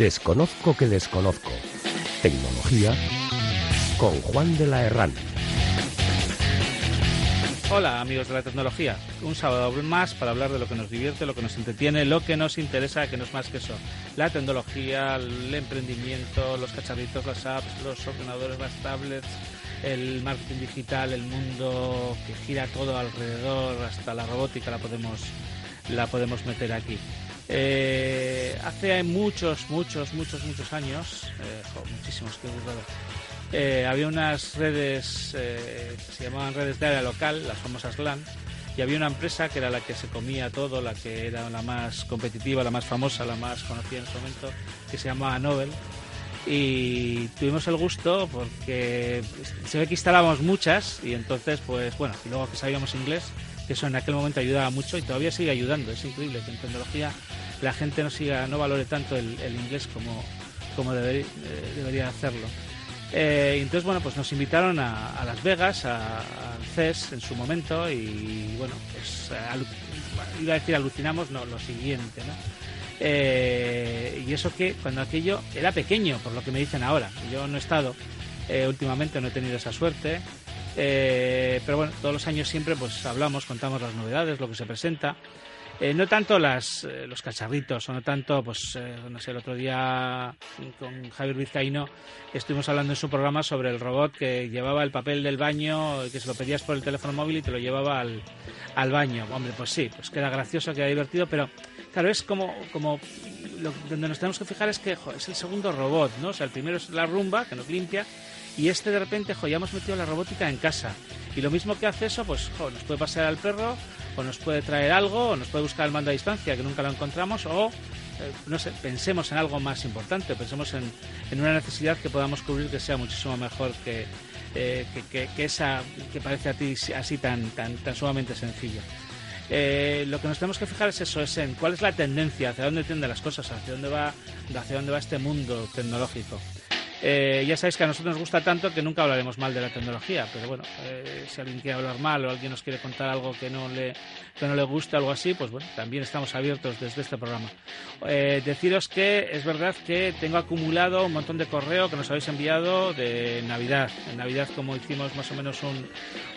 Desconozco que desconozco. Tecnología con Juan de la Herrán. Hola amigos de la tecnología, un sábado más para hablar de lo que nos divierte, lo que nos entretiene, lo que nos interesa, que no es más que eso. La tecnología, el emprendimiento, los cacharritos, las apps, los ordenadores, las tablets, el marketing digital, el mundo que gira todo alrededor, hasta la robótica la podemos, la podemos meter aquí. Eh, hace muchos, muchos, muchos, muchos años, eh, muchísimos, que eh, había unas redes eh, que se llamaban redes de área local, las famosas LAN, y había una empresa que era la que se comía todo, la que era la más competitiva, la más famosa, la más conocida en su momento, que se llamaba Nobel. Y tuvimos el gusto porque se ve que instalábamos muchas y entonces, pues bueno, y luego que sabíamos inglés, que eso en aquel momento ayudaba mucho y todavía sigue ayudando. Es increíble que en tecnología la gente no siga, no valore tanto el, inglés como, como debería, eh, debería hacerlo. Eh, entonces, bueno, pues nos invitaron a, Las Vegas, al CES en su momento, y bueno, pues iba a decir alucinamos, no, lo siguiente, ¿no? Eh, y eso que cuando aquello era pequeño, por lo que me dicen ahora. Yo no he estado eh, últimamente, no he tenido esa suerte. Eh, pero bueno, todos los años siempre pues hablamos, contamos las novedades, lo que se presenta. Eh, no tanto las, eh, los cacharritos, o no tanto, pues, eh, no sé, el otro día con Javier Vizcaíno estuvimos hablando en su programa sobre el robot que llevaba el papel del baño, que se lo pedías por el teléfono móvil y te lo llevaba al, al baño. Hombre, pues sí, pues queda gracioso, queda divertido, pero claro, es como, como lo- donde nos tenemos que fijar es que jo, es el segundo robot, ¿no? O sea, el primero es la rumba, que nos limpia, y este de repente, jo, ya hemos metido la robótica en casa. Y lo mismo que hace eso, pues jo, nos puede pasear al perro, o nos puede traer algo, o nos puede buscar el mando a distancia, que nunca lo encontramos, o, eh, no sé, pensemos en algo más importante, pensemos en, en una necesidad que podamos cubrir que sea muchísimo mejor que, eh, que- que esa que parece a ti así tan, tan, tan sumamente sencilla. Eh, lo que nos tenemos que fijar es eso, es en cuál es la tendencia, hacia dónde tienden las cosas, hacia dónde va, hacia dónde va este mundo tecnológico. Eh, ya sabéis que a nosotros nos gusta tanto que nunca hablaremos mal de la tecnología, pero bueno, eh, si alguien quiere hablar mal o alguien nos quiere contar algo que no le, que no le gusta, algo así, pues bueno, también estamos abiertos desde este programa. Eh, deciros que es verdad que tengo acumulado un montón de correo que nos habéis enviado de Navidad. En Navidad, como hicimos más o menos un,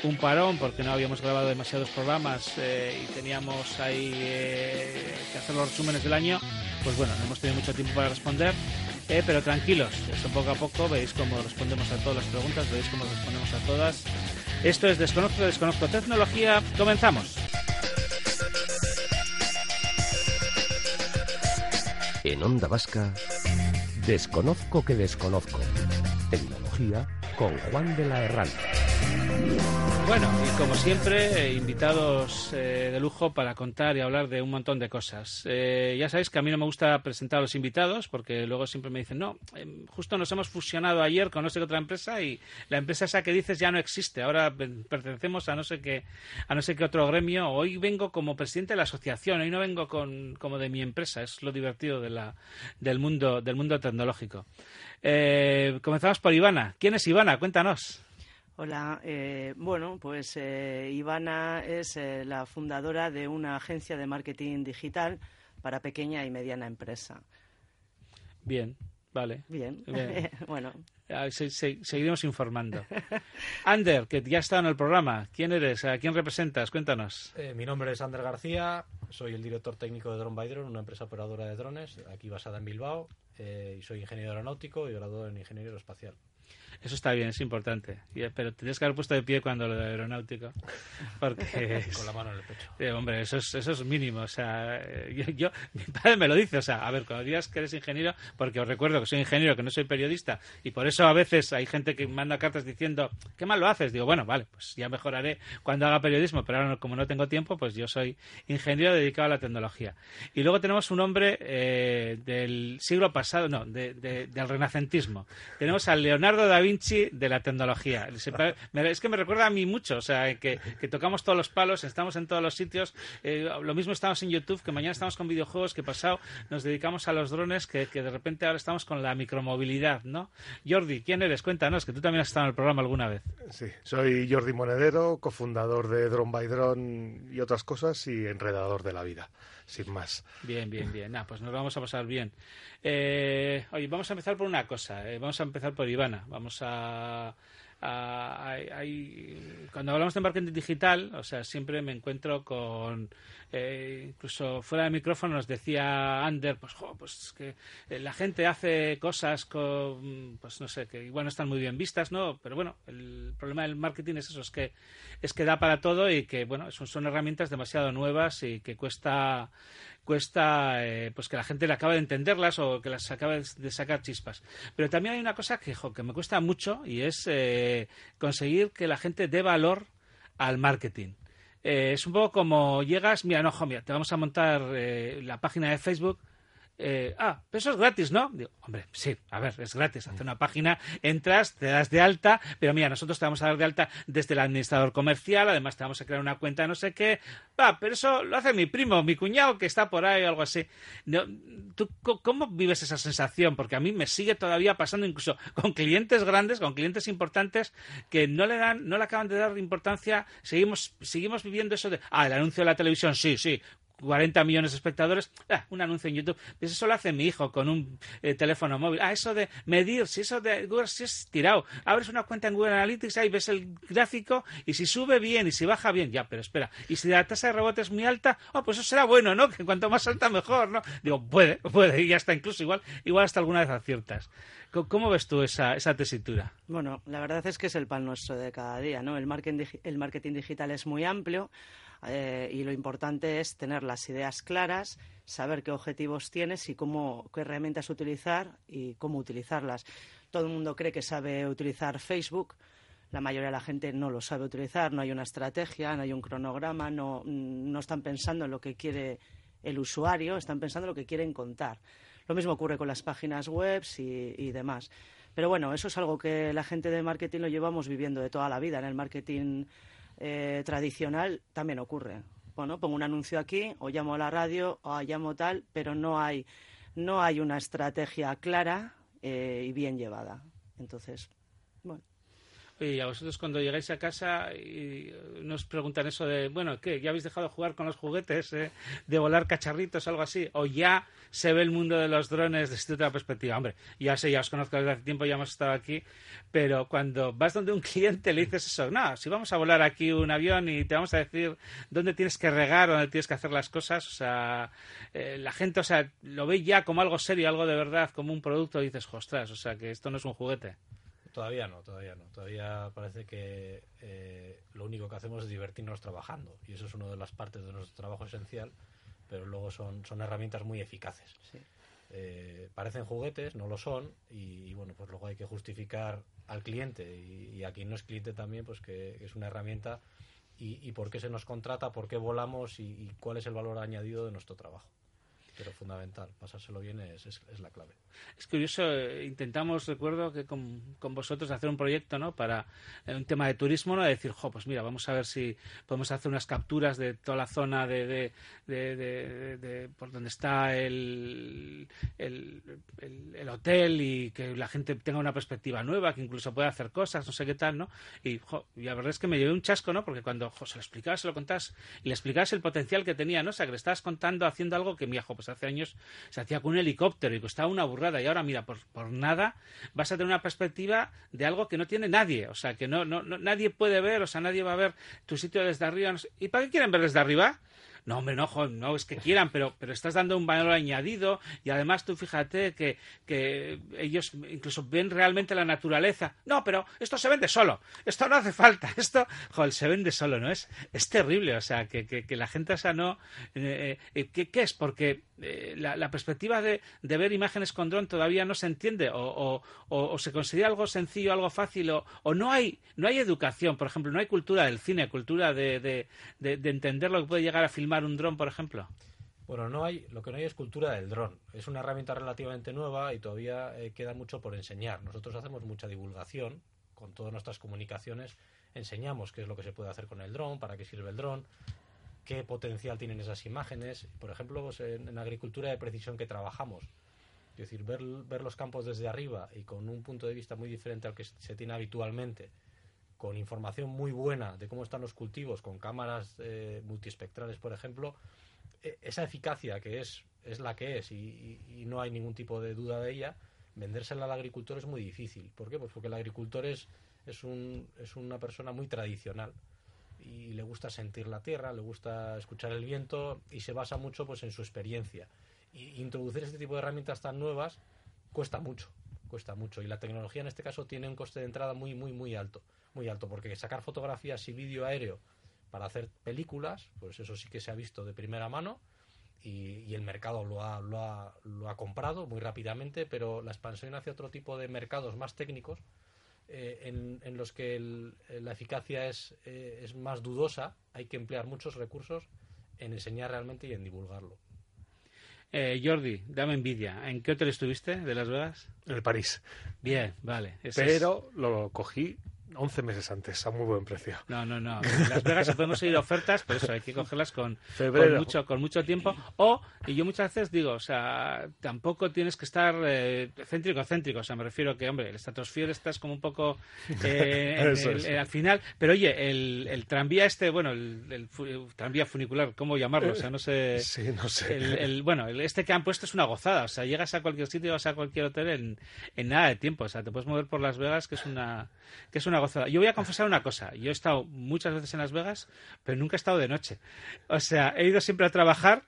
un parón porque no habíamos grabado demasiados programas eh, y teníamos ahí eh, que hacer los resúmenes del año, pues bueno, no hemos tenido mucho tiempo para responder. Eh, pero tranquilos, eso poco a poco veis cómo respondemos a todas las preguntas, veis cómo respondemos a todas. Esto es Desconozco, Desconozco Tecnología. Comenzamos. En Onda Vasca, desconozco que desconozco. Tecnología con Juan de la Herrán. Bueno, y como siempre, invitados eh, de lujo para contar y hablar de un montón de cosas. Eh, ya sabéis que a mí no me gusta presentar a los invitados porque luego siempre me dicen, no, em, justo nos hemos fusionado ayer con no sé qué otra empresa y la empresa esa que dices ya no existe. Ahora pen- pertenecemos a no sé qué, a no sé qué otro gremio. Hoy vengo como presidente de la asociación, hoy no vengo con, como de mi empresa. Es lo divertido del mundo, del mundo tecnológico. Eh, comenzamos por Ivana. ¿Quién es Ivana? Cuéntanos. Hola, eh, bueno, pues eh, Ivana es eh, la fundadora de una agencia de marketing digital para pequeña y mediana empresa. Bien, vale. Bien, Bien. bueno, se- se- seguiremos informando. Ander, que ya está en el programa. ¿Quién eres? ¿A quién representas? Cuéntanos. Eh, mi nombre es Ander García, soy el director técnico de Drone by Drone, una empresa operadora de drones aquí basada en Bilbao, eh, y soy ingeniero aeronáutico y graduado en ingeniería aeroespacial. Eso está bien, es importante. Y- Pero tendrías que haber puesto de pie cuando lo de aeronáutico. Porque. Con la mano en el pecho. Eh, hombre, eso es, eso es mínimo. O sea, eh, yo, yo- mi padre me lo dice. O sea, a ver, cuando digas que eres ingeniero, porque os recuerdo que soy ingeniero, que no soy periodista, y por eso a veces hay gente que manda cartas diciendo, ¿qué mal lo haces? Digo, bueno, vale, pues ya mejoraré cuando haga periodismo, pero ahora como no tengo tiempo, pues yo soy ingeniero dedicado a la tecnología. Y luego tenemos un hombre eh, del siglo pasado, no, de- de- del renacentismo. Tenemos al Leonardo da Vinci de la tecnología. Es que me recuerda a mí mucho, o sea, que, que tocamos todos los palos, estamos en todos los sitios. eh, lo mismo estamos en YouTube, que mañana estamos con videojuegos, que pasado nos dedicamos a los drones, que, que de repente ahora estamos con la micromovilidad, ¿no? Jordi, ¿quién eres? Cuéntanos, que tú también has estado en el programa alguna vez. Sí, soy Jordi Monedero, cofundador de Drone by Drone y otras cosas y enredador de la vida, sin más. Bien, bien, bien. Nah, pues nos vamos a pasar bien. Eh, oye, vamos a empezar por una cosa. eh, vamos a empezar por Ivana. Vamos a... a- hay- cuando hablamos de marketing digital, o sea, siempre me encuentro con... eh, incluso fuera de micrófono nos decía Ander, pues, pues que eh, la gente hace cosas con, pues no sé, que igual no están muy bien vistas, ¿no? Pero bueno, el problema del marketing es eso, es que es que da para todo y que, bueno, son, son herramientas demasiado nuevas y que cuesta cuesta eh, pues que la gente le acabe de entenderlas o que las acabe de sacar chispas. Pero también hay una cosa que, jo, que me cuesta mucho y es eh, conseguir que la gente dé valor al marketing. Eh, es un poco como llegas, mira, no, jo, mira, te vamos a montar eh, la página de Facebook. Eh, ah, pero eso es gratis, ¿no? Digo, hombre, sí, a ver, es gratis. Hace una página, entras, te das de alta, pero mira, nosotros te vamos a dar de alta desde el administrador comercial, además te vamos a crear una cuenta, no sé qué. Va, pero eso lo hace mi primo, mi cuñado, que está por ahí o algo así. No, ¿Tú cómo vives esa sensación? Porque a mí me sigue todavía pasando incluso con clientes grandes, con clientes importantes, que no le dan, no le acaban de dar importancia. Seguimos, seguimos viviendo eso de, ah, el anuncio de la televisión, sí, sí. 40 millones de espectadores, ah, un anuncio en YouTube. Eso lo hace mi hijo con un eh, teléfono móvil. Ah, eso de medir, si eso de Google, si es tirado. Abres una cuenta en Google Analytics, ahí ves el gráfico y si sube bien y si baja bien, ya, pero espera. Y si la tasa de rebote es muy alta, oh, pues eso será bueno, ¿no? Que cuanto más alta mejor, ¿no? Digo, puede, puede, y ya está, incluso igual, igual hasta alguna vez aciertas. ¿Cómo, ves tú esa, esa tesitura? Bueno, la verdad es que es el pan nuestro de cada día, ¿no? El marketing, el marketing digital es muy amplio eh, y lo importante es tener las ideas claras, saber qué objetivos tienes y cómo, qué herramientas utilizar y cómo utilizarlas. Todo el mundo cree que sabe utilizar Facebook. La mayoría de la gente no lo sabe utilizar, no hay una estrategia, no hay un cronograma, no, no están pensando en lo que quiere el usuario, están pensando en lo que quieren contar. Lo mismo ocurre con las páginas web y, y demás. Pero bueno, eso es algo que la gente de marketing lo llevamos viviendo de toda la vida. En el marketing eh, tradicional también ocurre. Bueno, pongo un anuncio aquí, o llamo a la radio, o llamo tal, pero no hay, no hay una estrategia clara eh, y bien llevada. Entonces, bueno. Y a vosotros cuando llegáis a casa y nos preguntan eso de, bueno, ¿qué? ¿Ya habéis dejado de jugar con los juguetes? eh? ¿De volar cacharritos, algo así? ¿O ya se ve el mundo de los drones desde otra perspectiva? Hombre, ya sé, ya os conozco desde hace tiempo, ya hemos estado aquí, pero cuando vas donde un cliente le dices eso, no, si vamos a volar aquí un avión y te vamos a decir dónde tienes que regar, dónde tienes que hacer las cosas, o sea, eh, la gente, o sea, lo ve ya como algo serio, algo de verdad, como un producto, y dices, ostras, o sea, que esto no es un juguete. Todavía no, todavía no. Todavía parece que eh, lo único que hacemos es divertirnos trabajando. Y eso es una de las partes de nuestro trabajo esencial, pero luego son, son herramientas muy eficaces. Eh, parecen juguetes, no lo son, y, y, bueno, pues luego hay que justificar al cliente y, y, a quien no es cliente también, pues que es una herramienta y, y por qué se nos contrata, por qué volamos y cuál es el valor añadido de nuestro trabajo pero fundamental. Pasárselo bien es, es, la clave. Es curioso, eh, intentamos, recuerdo, que con, con, vosotros hacer un proyecto, ¿no? Para eh, un tema de turismo, ¿no? De decir, jo, pues mira, vamos a ver si podemos hacer unas capturas de toda la zona de, de, de, por donde está el, el, el, el, hotel y que la gente tenga una perspectiva nueva, que incluso pueda hacer cosas, no sé qué tal, ¿no? Y, y la verdad es que me llevé un chasco, ¿no? Porque cuando jo, se lo explicabas, se lo contabas y le explicabas el potencial que tenía, ¿no? O sea, que le estabas contando, haciendo algo que, mira, jo, pues hace años se hacía con un helicóptero y costaba una burrada. Y ahora mira por, por nada vas a tener una perspectiva de algo que no tiene nadie. O sea que no, no, no nadie puede ver o sea nadie va a ver tu sitio desde arriba. Y para qué quieren ver desde arriba No, hombre, no, no es que quieran, pero, pero estás dando un valor añadido y además tú fíjate que, que ellos incluso ven realmente la naturaleza. No, pero esto se vende solo, esto no hace falta, esto, se vende solo, ¿no? Es, es terrible, o sea, que, que, la gente, o sea, no... Eh, eh, ¿qué, ¿qué, es? Porque eh, la, perspectiva de, de, ver imágenes con dron todavía no se entiende o, o, se considera algo sencillo, algo fácil o, o, no hay no hay educación, por ejemplo, no hay cultura del cine, cultura de, de entender lo que puede llegar a filmar un dron, por ejemplo. Bueno, no hay, lo que no hay es cultura del dron. Es una herramienta relativamente nueva y todavía eh, queda mucho por enseñar. Nosotros hacemos mucha divulgación con todas nuestras comunicaciones. Enseñamos qué es lo que se puede hacer con el dron, para qué sirve el dron, qué potencial tienen esas imágenes. Por ejemplo, pues, en, agricultura de precisión que trabajamos. Es decir, ver, ver los campos desde arriba y con un punto de vista muy diferente al que se tiene habitualmente, con información muy buena de cómo están los cultivos, con cámaras eh, multiespectrales, por ejemplo, e, esa eficacia que es, es la que es y, no hay ningún tipo de duda de ella, vendérsela al agricultor es muy difícil. ¿Por qué? Pues porque el agricultor es, es, un, es una persona muy tradicional y le gusta sentir la tierra, le gusta escuchar el viento y se basa mucho pues en su experiencia. Y introducir este tipo de herramientas tan nuevas cuesta mucho, cuesta mucho y la tecnología en este caso tiene un coste de entrada muy muy muy alto, muy alto porque sacar fotografías y vídeo aéreo para hacer películas, pues eso sí que se ha visto de primera mano y, el mercado lo ha, lo, ha, lo ha comprado muy rápidamente, pero la expansión hacia otro tipo de mercados más técnicos eh, en, los que la eficacia es, eh, es más dudosa, hay que emplear muchos recursos en enseñar realmente y en divulgarlo. Eh, Jordi, dame envidia. ¿En qué hotel estuviste de Las Vegas? En el París. Bien, vale. Pero lo cogí 11 meses antes, a muy buen precio. No, no, no. En Las Vegas podemos seguir ofertas, pero eso hay que cogerlas con, con, mucho, con mucho tiempo. O, y yo muchas veces digo, o sea, tampoco tienes que estar eh, céntrico, céntrico. O sea, me refiero que, hombre, el estratosfera estás como un poco eh, al final. Pero oye, el, el tranvía este, bueno, el, tranvía funicular, ¿cómo llamarlo? O sea, no sé. Sí, no sé. El, bueno, este que han puesto es una gozada. O sea, llegas a cualquier sitio, vas a cualquier hotel en, en nada de tiempo. O sea, te puedes mover por Las Vegas, que es una, que es una yo voy a confesar una cosa. Yo he estado muchas veces en Las Vegas, pero nunca he estado de noche. O sea, he ido siempre a trabajar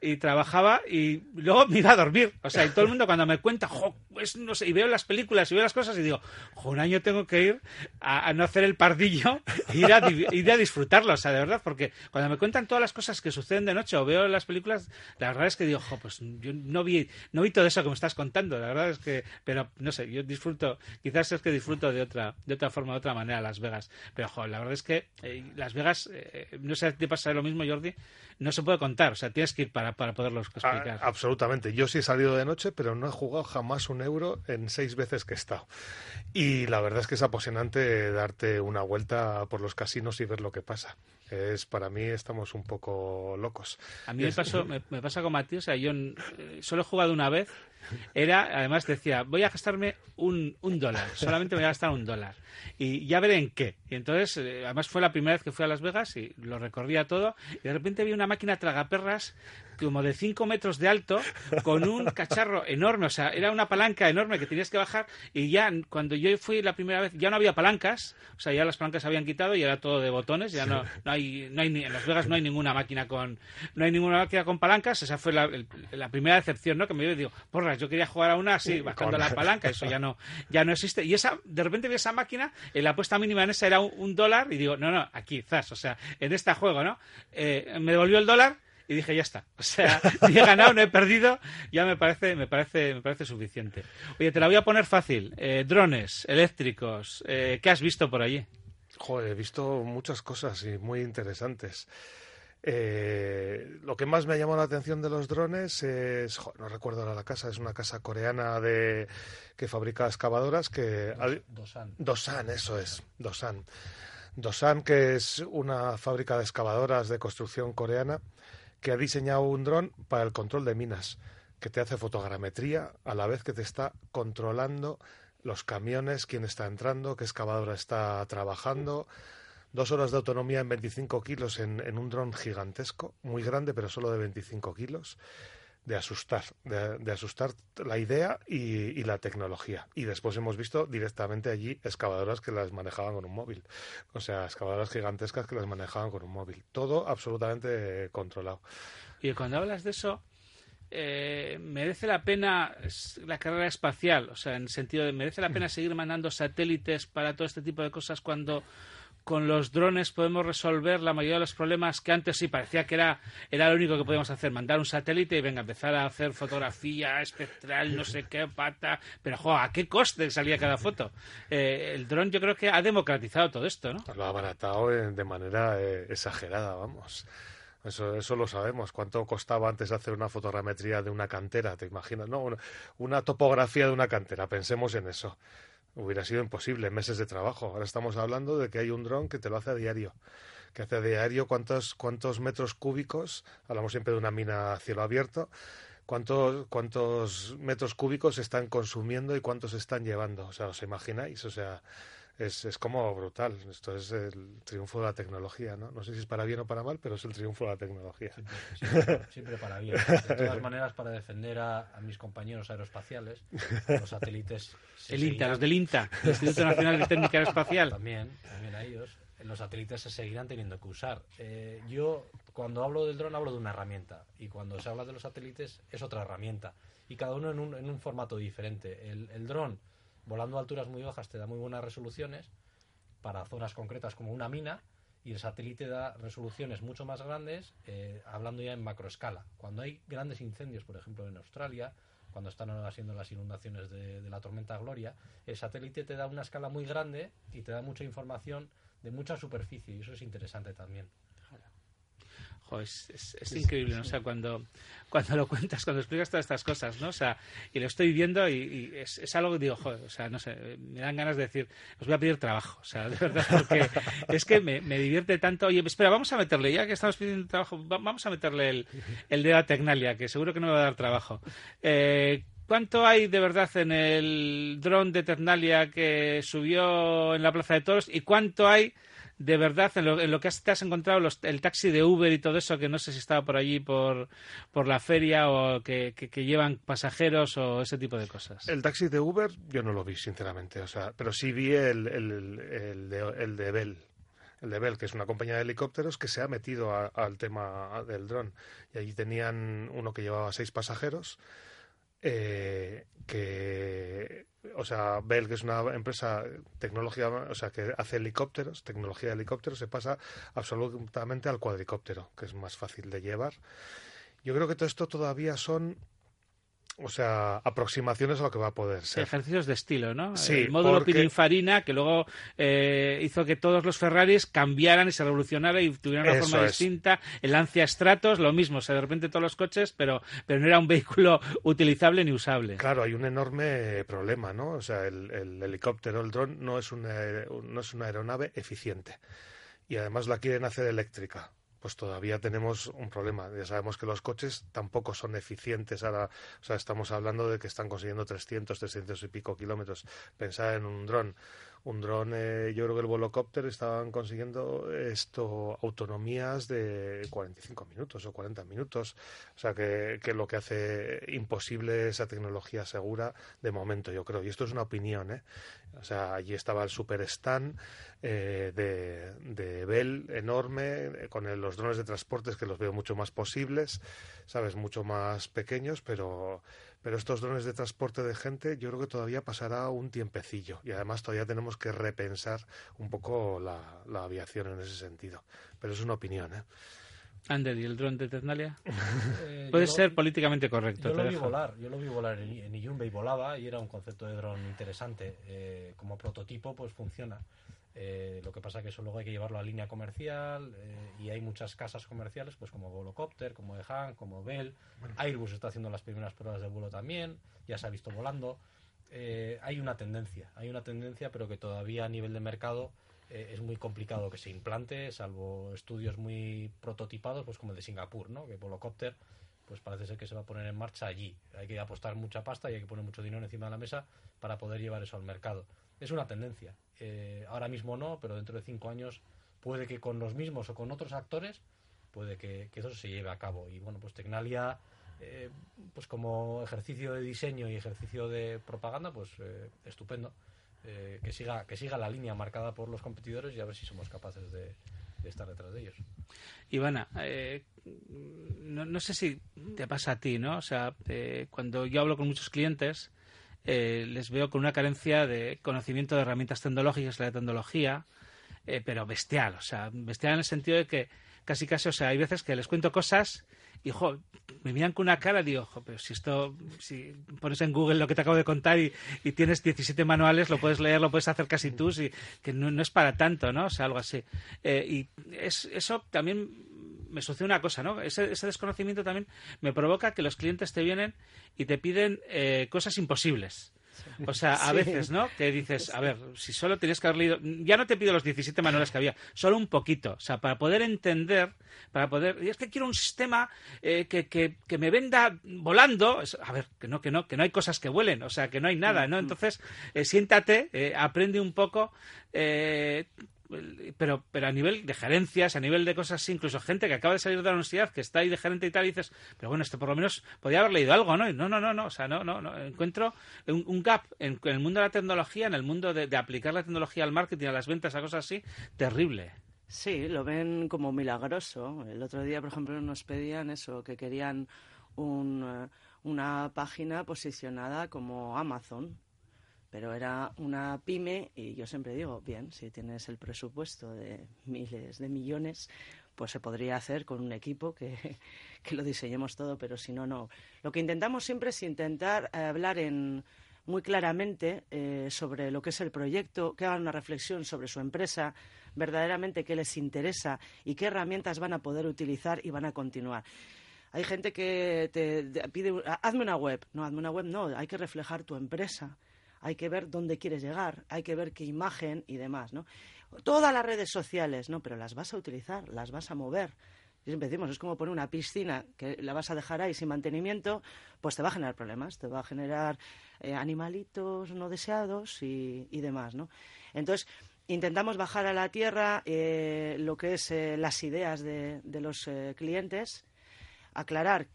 y trabajaba y luego me iba a dormir. O sea, y todo el mundo cuando me cuenta, pues no sé, y veo las películas y veo las cosas y digo, jo, un año tengo que ir a, no hacer el pardillo e ir a, ir disfrutarlo. O sea, de verdad, porque cuando me cuentan todas las cosas que suceden de noche o veo las películas, la verdad es que digo, jo, pues yo no vi, no vi todo eso que me estás contando. La verdad es que, pero no sé, yo disfruto, quizás es que disfruto de otra, de otra forma, de otra manera Las Vegas. Pero, jo, la verdad es que eh, Las Vegas, eh, no sé te pasa lo mismo, Jordi, no se puede contar. O sea, tienes que ir para, para poderlos ah, explicar. absolutamente. Yo sí he salido de noche, pero no he jugado jamás un euro en seis veces que he estado. Y la verdad es que es apasionante darte una vuelta por los casinos y ver lo que pasa. Es, para mí estamos un poco locos. A mí me, pasó, me, pasa con Matías, o sea, yo eh, solo he jugado una vez era, además decía, voy a gastarme un, un dólar, solamente voy a gastar un dólar. Y ya veré en qué. Y entonces, eh, además fue la primera vez que fui a Las Vegas y lo recorría todo. Y de repente vi una máquina tragaperras como de 5 metros de alto con un cacharro enorme. O sea, era una palanca enorme que tenías que bajar. Y ya cuando yo fui la primera vez, ya no había palancas. O sea, ya las palancas se habían quitado y era todo de botones. Ya no, no hay, no hay, en Las Vegas no hay ninguna máquina con, no hay ninguna máquina con palancas. Esa fue la, la primera decepción, ¿no? Que me digo, porra, yo quería jugar a una así, bajando la palanca, eso ya no, ya no existe. Y esa, de repente vi esa máquina, en la apuesta mínima en esa era un, dólar, y digo, no, no, aquí, zas, o sea, en este juego, ¿no? Eh, me devolvió el dólar y dije, ya está. O sea, ni he ganado, no he perdido, ya me parece, me parece, me parece suficiente. Oye, te la voy a poner fácil. Eh, drones, eléctricos, eh, ¿qué has visto por allí? Joder, he visto muchas cosas y muy interesantes. Eh, lo que más me ha llamado la atención de los drones es, no recuerdo ahora la casa, es una casa coreana de que fabrica excavadoras que Dosan. Dosan, eso es, Dosan. Dosan, que es una fábrica de excavadoras de construcción coreana que ha diseñado un dron para el control de minas, que te hace fotogrametría a la vez que te está controlando los camiones, quién está entrando, qué excavadora está trabajando dos horas de autonomía en 25 kilos en, un dron gigantesco, muy grande, pero solo de 25 kilos. de asustar, de, asustar la idea y, la tecnología. Y después hemos visto directamente allí excavadoras que las manejaban con un móvil. O sea, excavadoras gigantescas que las manejaban con un móvil. Todo absolutamente controlado. Y cuando hablas de eso, eh, merece la pena la carrera espacial, o sea, en el sentido de merece la pena seguir mandando satélites para todo este tipo de cosas cuando con los drones podemos resolver la mayoría de los problemas que antes sí parecía que era, era lo único que podíamos hacer, mandar un satélite y venga, empezar a hacer fotografía espectral, no sé qué, pata, pero jo, ¿a qué coste salía cada foto? Eh, el dron yo creo que ha democratizado todo esto, ¿no? Lo ha abaratado de manera eh, exagerada, vamos. Eso, eso lo sabemos. ¿Cuánto costaba antes hacer una fotogrametría de una cantera? ¿Te imaginas? No, una topografía de una cantera. Pensemos en eso. Hubiera sido imposible, meses de trabajo. Ahora estamos hablando de que hay un dron que te lo hace a diario. Que hace a diario cuántos, cuántos metros cúbicos, hablamos siempre de una mina a cielo abierto, cuántos, cuántos metros cúbicos están consumiendo y cuántos están llevando. O sea, ¿os imagináis? O sea, es, es como brutal. Esto es el triunfo de la tecnología, ¿no? No sé si es para bien o para mal, pero es el triunfo de la tecnología. Siempre, para bien. De todas maneras, para defender a, mis compañeros aeroespaciales, los satélites... El INTA, los del INTA, el Instituto Nacional de Técnica Aeroespacial. También, también a ellos. Los satélites se seguirán teniendo que usar. Eh, yo, cuando hablo del dron, hablo de una herramienta. Y cuando se habla de los satélites, es otra herramienta. Y cada uno en un, en un formato diferente. El, el dron volando a alturas muy bajas te da muy buenas resoluciones para zonas concretas como una mina y el satélite da resoluciones mucho más grandes, eh, hablando ya en macroescala. Cuando hay grandes incendios, por ejemplo en Australia, cuando están haciendo las inundaciones de, la tormenta Gloria, el satélite te da una escala muy grande y te da mucha información de mucha superficie y eso es interesante también es, es, increíble, ¿no? O sea, cuando, cuando lo cuentas, cuando explicas todas estas cosas, ¿no? O sea, y lo estoy viendo y, es, es, algo que digo, joder, o sea, no sé, me dan ganas de decir, os voy a pedir trabajo, o sea, de verdad, porque es que me, me divierte tanto. Oye, espera, vamos a meterle, ya que estamos pidiendo trabajo, vamos a meterle el, el de la Tecnalia, que seguro que no me va a dar trabajo. Eh, ¿Cuánto hay de verdad en el dron de Tecnalia que subió en la Plaza de Toros y cuánto hay de verdad en lo, en lo que te has encontrado el taxi de Uber y todo eso, que no sé si estaba por allí por, por la feria o que, que, llevan pasajeros o ese tipo de cosas. El taxi de Uber yo no lo vi, sinceramente, o sea, pero sí vi el, el, el, de, el de Bell. El de Bell, que es una compañía de helicópteros que se ha metido al tema del dron. Y allí tenían uno que llevaba seis pasajeros, eh, que o sea, Bell, que es una empresa tecnología, o sea, que hace helicópteros, tecnología de helicópteros, se pasa absolutamente al cuadricóptero, que es más fácil de llevar. Yo creo que todo esto todavía son o sea, aproximaciones a lo que va a poder ser. Ejercicios de estilo, ¿no? Sí, el módulo Pininfarina, que luego eh, hizo que todos los Ferraris cambiaran y se revolucionaran y tuvieran una forma distinta. El Lancia Stratos, lo mismo, o sea, de repente todos los coches, pero, pero no era un vehículo utilizable ni usable. Claro, hay un enorme problema, ¿no? O sea, el, el helicóptero, el dron, no es, una, no es una aeronave eficiente. Y además la quieren hacer eléctrica pues todavía tenemos un problema. Ya sabemos que los coches tampoco son eficientes. Ahora, o sea, estamos hablando de que están consiguiendo 300, 300 y pico kilómetros. Pensar en un dron un dron, eh, yo creo que el volocóptero estaban consiguiendo esto autonomías de 45 minutos o 40 minutos, o sea que, que, lo que hace imposible esa tecnología segura de momento, yo creo. Y esto es una opinión, ¿eh? O sea, allí estaba el Super Stand eh, de, de Bell enorme, eh, con los drones de transportes que los veo mucho más posibles, sabes, mucho más pequeños, pero pero estos drones de transporte de gente yo creo que todavía pasará un tiempecillo y además todavía tenemos que repensar un poco la, aviación en ese sentido. Pero es una opinión, ¿eh? Ander, ¿y el dron de Tecnalia? Eh, Puede ser políticamente correcto. Yo lo vi volar, yo lo vi volar en, en y volaba y era un concepto de dron interesante. Eh, como prototipo, pues funciona. Eh, lo que pasa que eso luego hay que llevarlo a línea comercial eh, y hay muchas casas comerciales, pues como Volocopter, como Han, como Bell. Airbus está haciendo las primeras pruebas de vuelo también, ya se ha visto volando. Eh, hay una tendencia, hay una tendencia, pero que todavía a nivel de mercado es muy complicado que se implante, salvo estudios muy prototipados, pues como el de Singapur, ¿no? Que Volocopter pues parece ser que se va a poner en marcha allí. Hay que apostar mucha pasta y hay que poner mucho dinero encima de la mesa para poder llevar eso al mercado. Es una tendencia. Eh, ahora mismo no, pero dentro de cinco años puede que con los mismos o con otros actores puede que, eso se lleve a cabo. Y bueno, pues Tecnalia eh, pues como ejercicio de diseño y ejercicio de propaganda, pues eh, estupendo. Eh, que siga que siga la línea marcada por los competidores y a ver si somos capaces de, estar detrás de ellos. Ivana, no, no, sé si te pasa a ti, ¿no? O sea, cuando yo hablo con muchos clientes, les veo con una carencia de conocimiento de herramientas tecnológicas, de la tecnología, pero bestial, o sea, bestial en el sentido de que casi casi, o sea, hay veces que les cuento cosas y me miran con una cara y digo, pero si esto, si pones en Google lo que te acabo de contar y, tienes 17 manuales, lo puedes leer, lo puedes hacer casi tú, si, que no, es para tanto, ¿no? O sea, algo así. Eh, y es, eso también me sucede una cosa, ¿no? Ese, desconocimiento también me provoca que los clientes te vienen y te piden eh, cosas imposibles. O sea, a veces, ¿no? Que dices, a ver, si solo tenías que haber leído, ya no te pido los 17 manuales que había, solo un poquito. O sea, para poder entender, para poder, y es que quiero un sistema eh, que, que, que, me venda volando. A ver, que no, que no, que no hay cosas que vuelen, o sea, que no hay nada, ¿no? Mm, mm. Entonces, eh, siéntate, eh, aprende un poco, pero, pero a nivel de gerencias, a nivel de cosas así, incluso gente que acaba de salir de la universidad, que está ahí de gerente y tal, y dices, pero bueno, esto por lo menos podía haber leído algo, ¿no? no, no, no, no, o sea, no, no, no. encuentro un, gap en, el mundo de la tecnología, en el mundo de, aplicar la tecnología al marketing, a las ventas, a cosas así, terrible. Sí, lo ven como milagroso. El otro día, por ejemplo, nos pedían eso, que querían un, una página posicionada como Amazon pero era una pyme y yo siempre digo, bien, si tienes el presupuesto de miles de millones, pues se podría hacer con un equipo que, que lo diseñemos todo, pero si no, no. Lo que intentamos siempre es intentar hablar en, muy claramente eh, sobre lo que es el proyecto, que hagan una reflexión sobre su empresa, verdaderamente qué les interesa y qué herramientas van a poder utilizar y van a continuar. Hay gente que te pide, hazme una web. No, hazme una web, no, hay que reflejar tu empresa hay que ver dónde quieres llegar, hay que ver qué imagen y demás, ¿no? Todas las redes sociales, ¿no? Pero las vas a utilizar, las vas a mover. Y siempre decimos, es como poner una piscina que la vas a dejar ahí sin mantenimiento, pues te va a generar problemas, te va a generar eh, animalitos no deseados y, demás, ¿no? Entonces, intentamos bajar a la tierra eh, lo que es eh, las ideas de, de los clientes, aclarar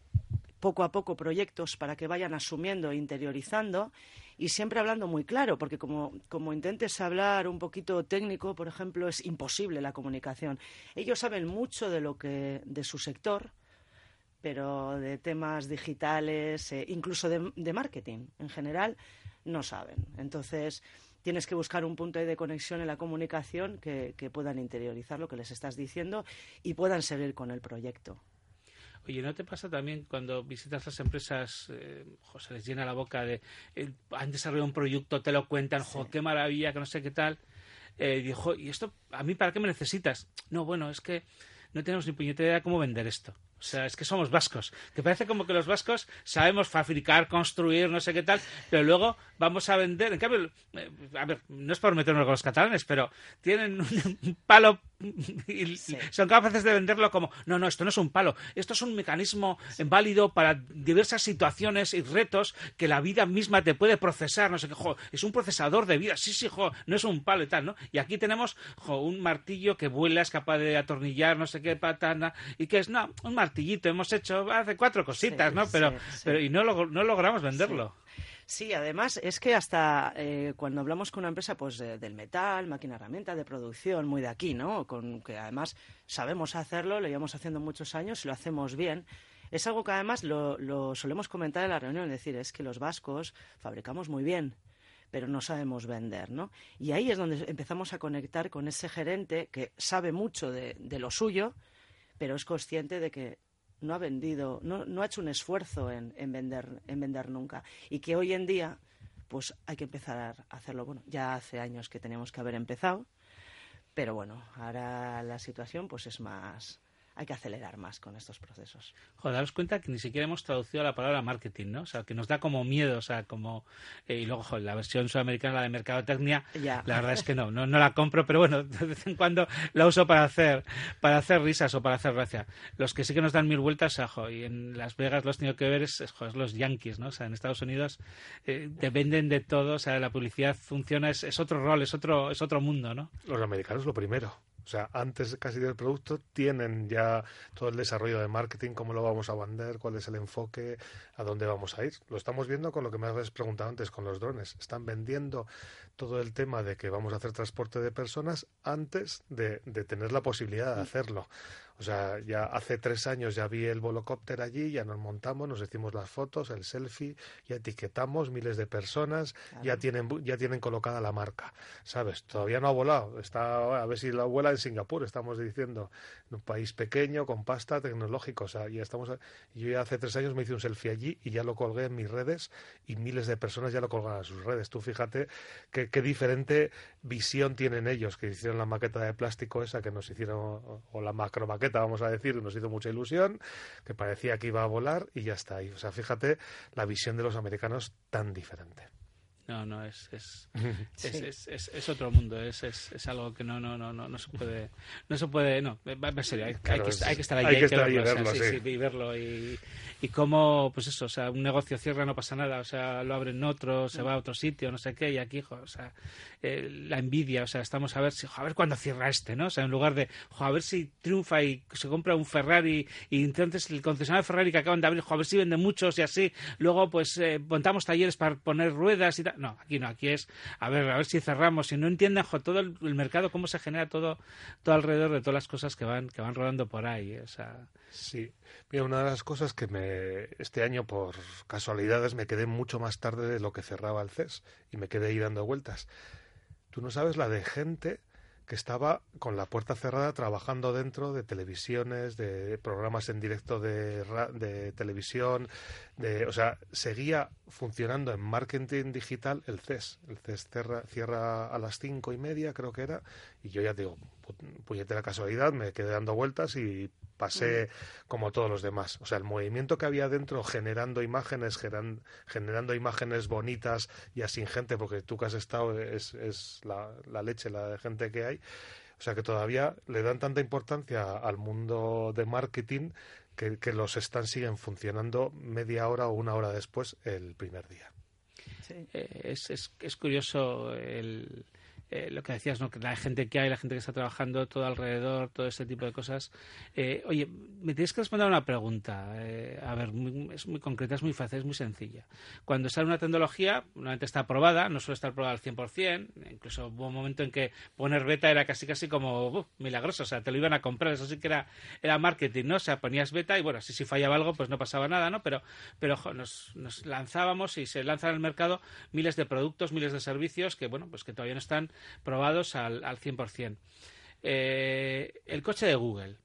poco a poco proyectos para que vayan asumiendo e interiorizando y siempre hablando muy claro, porque como, como intentes hablar un poquito técnico, por ejemplo, es imposible la comunicación. Ellos saben mucho de lo que, de su sector, pero de temas digitales, eh, incluso de, marketing en general, no saben. Entonces, tienes que buscar un punto de conexión en la comunicación que, que puedan interiorizar lo que les estás diciendo y puedan seguir con el proyecto. Oye, ¿no te pasa también cuando visitas las empresas, eh, se les llena la boca de, eh, han desarrollado un proyecto, te lo cuentan, qué maravilla, que no sé qué tal? Eh, dijo, ¿y esto a mí para qué me necesitas? No, bueno, es que no tenemos ni puñetera idea cómo vender esto. O sea, es que somos vascos. Que parece como que los vascos sabemos fabricar, construir, no sé qué tal, pero luego vamos a vender. En cambio, eh, a ver, no es por meternos con los catalanes, pero tienen un palo y son capaces de venderlo como, no, no, esto no es un palo, esto es un mecanismo válido para diversas situaciones y retos que la vida misma te puede procesar, no sé qué, es un procesador de vida, sí, sí, jo, no es un palo y tal, ¿no? Y aquí tenemos un martillo que vuela, es capaz de atornillar, no sé qué patana, y que es, no, un martillito, hemos hecho hace cuatro cositas, ¿no? Pero, pero y no, no logramos venderlo. Sí, además es que hasta eh, cuando hablamos con una empresa pues del metal, máquina herramienta, de producción, muy de aquí, ¿no? Con que además sabemos hacerlo, lo llevamos haciendo muchos años y lo hacemos bien. Es algo que además lo, lo solemos comentar en la reunión, es decir, es que los vascos fabricamos muy bien, pero no sabemos vender, ¿no? Y ahí es donde empezamos a conectar con ese gerente que sabe mucho de, de lo suyo, pero es consciente de que no ha vendido, no, ha hecho un esfuerzo en, en, vender, en vender nunca. Y que hoy en día, pues hay que empezar a hacerlo. Bueno, ya hace años que teníamos que haber empezado, pero bueno, ahora la situación pues es más, hay que acelerar más con estos procesos. Joder, daros cuenta que ni siquiera hemos traducido la palabra marketing, ¿no? O sea, que nos da como miedo, o sea, como... Eh, y luego, joder, la versión sudamericana, la de mercadotecnia, la verdad es que no, no, la compro, pero bueno, de vez en cuando la uso para hacer, para hacer risas o para hacer gracia. Los que sí que nos dan mil vueltas, ojo, y en Las Vegas los tenido que ver es, los yankees, ¿no? O sea, en Estados Unidos eh, dependen de todo, o sea, la publicidad funciona, es, es otro rol, es otro, es otro mundo, ¿no? Los americanos lo primero. O sea, antes casi del producto tienen ya todo el desarrollo de marketing, cómo lo vamos a vender, cuál es el enfoque, a dónde vamos a ir. Lo estamos viendo con lo que me habéis preguntado antes, con los drones. Están vendiendo todo el tema de que vamos a hacer transporte de personas antes de, de tener la posibilidad de hacerlo. O sea, ya hace tres años ya vi el volocóptero allí, ya nos montamos, nos hicimos las fotos, el selfie, ya etiquetamos miles de personas, ya tienen ya tienen colocada la marca, ¿sabes? Todavía no ha volado, está a ver si la vuela en Singapur, estamos diciendo, en un país pequeño con pasta tecnológico, o sea, ya estamos yo ya hace tres años me hice un selfie allí y ya lo colgué en mis redes y miles de personas ya lo colgan en sus redes. Tú fíjate qué diferente visión tienen ellos que hicieron la maqueta de plástico esa que nos hicieron o la macro maqueta vamos a decir, nos hizo mucha ilusión, que parecía que iba a volar y ya está ahí. O sea, fíjate la visión de los americanos tan diferente. No, no, es, es, es, es, es, otro mundo, es, es, es algo que no, no, no, no, no se puede, no se puede, no, en serio, hay, hay, que, hay que estar allí, hay que, estar verlo, y verlo, o sea, sí, sí, y verlo y, y cómo, pues eso, o sea, un negocio cierra no pasa nada, o sea, lo abren otro, se va a otro sitio, no sé qué, y aquí, jo, o sea, eh, la envidia, o sea, estamos a ver si, jo, a ver cuándo cierra este, ¿no? O sea, en lugar de, jo, a ver si triunfa y se compra un Ferrari y entonces el concesionario de Ferrari que acaban de abrir, jo, a ver si vende muchos y así, luego pues eh, montamos talleres para poner ruedas y tal, no, aquí no, aquí es, a ver, a ver si cerramos, si no entienden todo el, mercado, cómo se genera todo, todo alrededor de todas las cosas que van, que van rodando por ahí, o sea... Sí, mira, una de las cosas que me, este año por casualidades me quedé mucho más tarde de lo que cerraba el CES y me quedé ahí dando vueltas. Tú no sabes la de gente que estaba con la puerta cerrada trabajando dentro de televisiones, de programas en directo de, de televisión, de, o sea, seguía funcionando en marketing digital el CES. El CES cierra, cierra a las cinco y media, creo que era, y yo ya digo, puñetera casualidad, me quedé dando vueltas y pasé como todos los demás. O sea, el movimiento que había dentro generando imágenes, generando imágenes bonitas y sin gente, porque tú que has estado es, es la, la leche, la de gente que hay. O sea que todavía le dan tanta importancia al mundo de marketing que, que los stands siguen funcionando media hora o una hora después el primer día. Sí. Eh, es, es, es curioso el, eh, lo que decías, ¿no? que la gente que hay, la gente que está trabajando todo alrededor, todo este tipo de cosas. Eh, oye, me tienes que responder una pregunta. Eh, a ver, muy, es muy concreta, es muy fácil, es muy sencilla. Cuando sale una tecnología, normalmente está aprobada, no suele estar aprobada al 100%, incluso hubo un momento en que poner beta era casi casi como uh, milagroso, o sea, te lo iban a comprar, eso sí que era, era marketing, ¿no? O sea, ponías beta y bueno, si, si fallaba algo, pues no pasaba nada, ¿no? Pero, pero nos, nos lanzábamos y se lanzan al mercado miles de productos, miles de servicios que, bueno, pues que todavía no están probados al, al 100%. Eh, el coche de Google.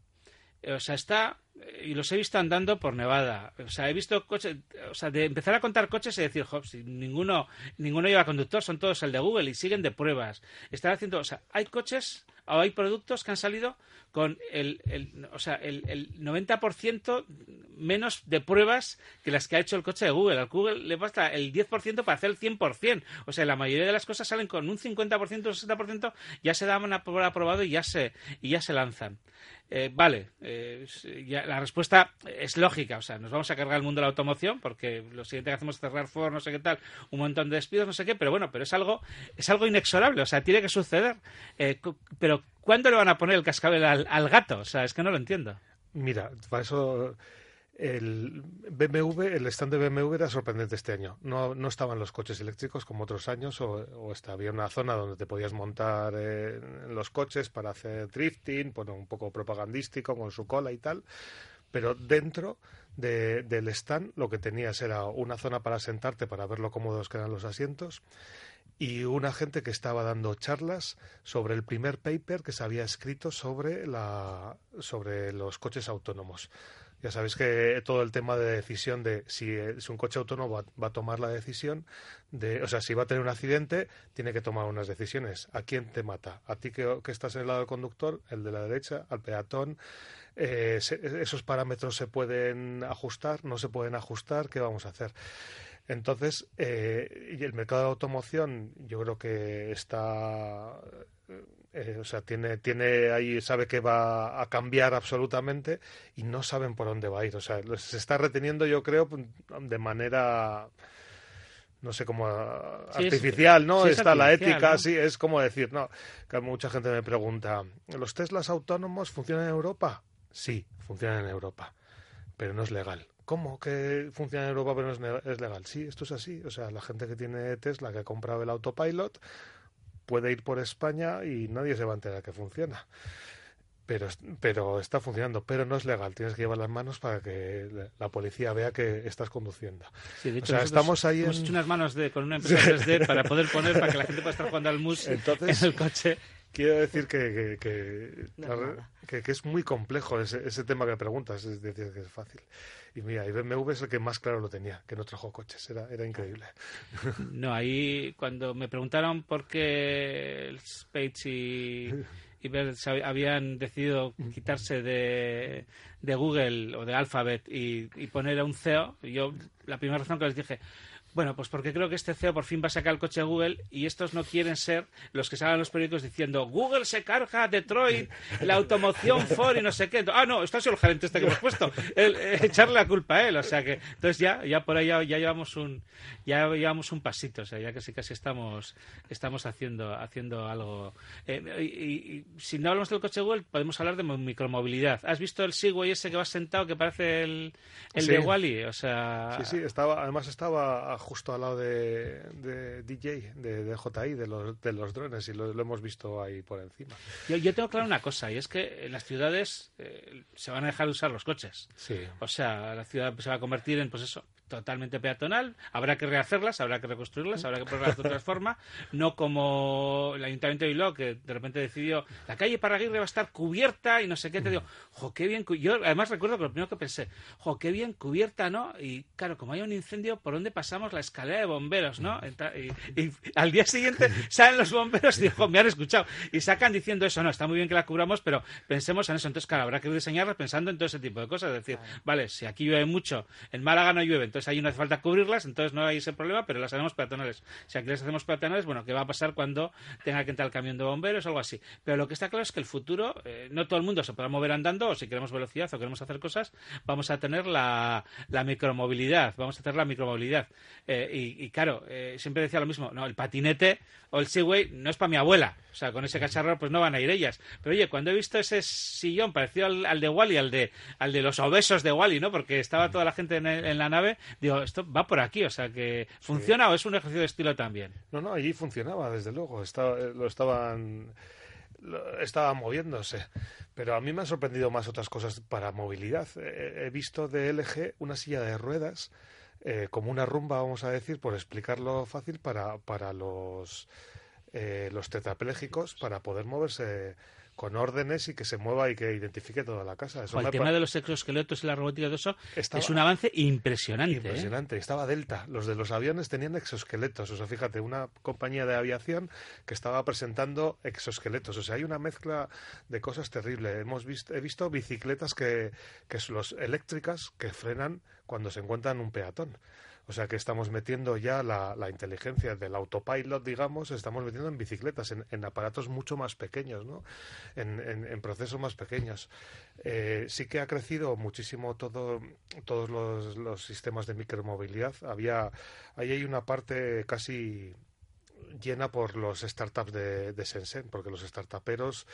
O sea, está, y los he visto andando por Nevada. O sea, he visto coches, o sea, de empezar a contar coches y decir, Hobbs, ninguno, ninguno lleva conductor, son todos el de Google y siguen de pruebas. Están haciendo, o sea, hay coches o hay productos que han salido con el, el o sea, el, el 90% menos de pruebas que las que ha hecho el coche de Google. Al Google le basta el 10% para hacer el 100%. O sea, la mayoría de las cosas salen con un 50%, un 60%, ya se dan por aprobado y ya se, y ya se lanzan. Eh, vale, eh, ya, la respuesta es lógica, o sea, nos vamos a cargar el mundo de la automoción porque lo siguiente que hacemos es cerrar Ford, no sé qué tal, un montón de despidos, no sé qué, pero bueno, pero es algo, es algo inexorable, o sea, tiene que suceder. Eh, pero ¿cuándo le van a poner el cascabel al, al gato? O sea, es que no lo entiendo. Mira, para eso el BMW, el stand de BMW era sorprendente este año. No, no estaban los coches eléctricos como otros años, o, o había una zona donde te podías montar los coches para hacer drifting, bueno, un poco propagandístico con su cola y tal. Pero dentro de, del stand lo que tenías era una zona para sentarte para ver lo cómodos que eran los asientos y una gente que estaba dando charlas sobre el primer paper que se había escrito sobre, la, sobre los coches autónomos. Ya sabéis que todo el tema de decisión de si es un coche autónomo va, a tomar la decisión de, o sea, si va a tener un accidente, tiene que tomar unas decisiones. ¿A quién te mata? ¿A ti que, que estás en el lado del conductor? ¿El de la derecha? ¿Al peatón? Eh, ¿Esos parámetros se pueden ajustar? ¿No se pueden ajustar? ¿Qué vamos a hacer? Entonces, eh, y el mercado de automoción yo creo que está eh, o sea, tiene, tiene ahí, sabe que va a cambiar absolutamente y no saben por dónde va a ir. O sea, se está reteniendo, yo creo, de manera no sé cómo artificial, ¿no? Está la ética, sí, es como decir, no, que mucha gente me pregunta, ¿los Teslas autónomos funcionan en Europa? Sí, funcionan en Europa, pero no es legal. ¿Cómo que funciona en Europa pero no es legal? Sí, esto es así. O sea, la gente que tiene Tesla, que ha comprado el autopilot, puede ir por España y nadie se va a enterar que funciona pero, pero está funcionando, pero no es legal. Tienes que llevar las manos para que la policía vea que estás conduciendo. Sí, de hecho, estamos ahí hemos hecho unas manos de, con una empresa 3D para poder poner para que la gente pueda estar jugando al mus en el coche. Quiero decir que, que, que, es muy complejo ese, ese, tema que preguntas, es decir, que es fácil. Y mira, y BMW es el que más claro lo tenía, que no trajo coches, era, era increíble. No, ahí cuando me preguntaron por qué el Space y y habían decidido quitarse de, de Google o de Alphabet y, y poner a un CEO, yo la primera razón que les dije, bueno, pues porque creo que este CEO por fin va a sacar el coche de Google y estos no quieren ser los que salgan los periódicos diciendo Google se carga a Detroit, la automoción Ford y no sé qué. Ah, no, está ha sido el gerente este que hemos puesto. Eh, echarle la culpa a él. O sea que, entonces ya, ya por ahí ya, llevamos un, ya llevamos un pasito. O sea, ya casi casi estamos, estamos haciendo, haciendo algo. Eh, y, si no hablamos del coche de Google, podemos hablar de micromovilidad. ¿Has visto el Segway ese que va sentado que parece el, el de Wally? O sea. Sí, sí, estaba, además estaba justo al lado de, DJ, de, de, JI, de los, de los drones, y lo, hemos visto ahí por encima. Yo, yo, tengo claro una cosa, y es que en las ciudades eh, se van a dejar de usar los coches. Sí. O sea, la ciudad se va a convertir en, pues eso, totalmente peatonal, habrá que rehacerlas, habrá que reconstruirlas, habrá que ponerlas de otra forma, no como el Ayuntamiento de Bilbao que de repente decidió la calle Paraguirre va a estar cubierta y no sé qué, te digo, jo, qué bien, yo además recuerdo que lo primero que pensé, jo, qué bien cubierta, ¿no? Y claro, como hay un incendio, ¿por dónde pasamos la escalera de bomberos, ¿no? Y, al día siguiente salen los bomberos y digo, me han escuchado, y sacan diciendo eso, no, está muy bien que la cubramos, pero pensemos en eso, entonces claro, habrá que diseñarla pensando en todo ese tipo de cosas, es decir, vale, si aquí llueve mucho, en Málaga no llueve, entonces ahí no hace falta cubrirlas, entonces no hay ese problema, pero las hacemos peatonales. Si aquí las hacemos peatonales, bueno, ¿qué va a pasar cuando tenga que entrar el camión de bomberos o algo así? Pero lo que está claro es que el futuro, eh, no todo el mundo se podrá mover andando, o si queremos velocidad o queremos hacer cosas, vamos a tener la, la micromovilidad, vamos a tener la micromovilidad. Eh, y, claro, eh, siempre decía lo mismo, no, el patinete o el Segway no es para mi abuela, o sea, con ese cacharro pues no van a ir ellas. Pero oye, cuando he visto ese sillón parecido al, de Wally, al de, al de los obesos de Wally, ¿no? Porque estaba toda la gente en, en la nave, digo, esto va por aquí, o sea que funciona o es un ejercicio de estilo también. No, no, allí funcionaba, desde luego, estaba, eh, lo estaban estaba moviéndose. Pero a mí me han sorprendido más otras cosas para movilidad. He visto de LG una silla de ruedas, eh, como una rumba, vamos a decir, por explicarlo fácil, para, para los, eh, los tetraplégicos, para poder moverse con órdenes y que se mueva y que identifique toda la casa. el tema de los exoesqueletos y la robótica de eso es un avance impresionante. ¿eh? Impresionante. Estaba Delta. Los de los aviones tenían exoesqueletos. O sea, fíjate, una compañía de aviación que estaba presentando exoesqueletos. O sea, hay una mezcla de cosas terribles. Hemos visto, he visto bicicletas que, que son los eléctricas que frenan cuando se encuentran un peatón. O sea que estamos metiendo ya la, inteligencia del autopilot, digamos, estamos metiendo en bicicletas, en, aparatos mucho más pequeños, ¿no? En, procesos más pequeños. Eh, sí que ha crecido muchísimo todo, todos los, los sistemas de micromovilidad. Había, ahí hay una parte casi llena por los startups de, de Shenzhen, porque los startuperos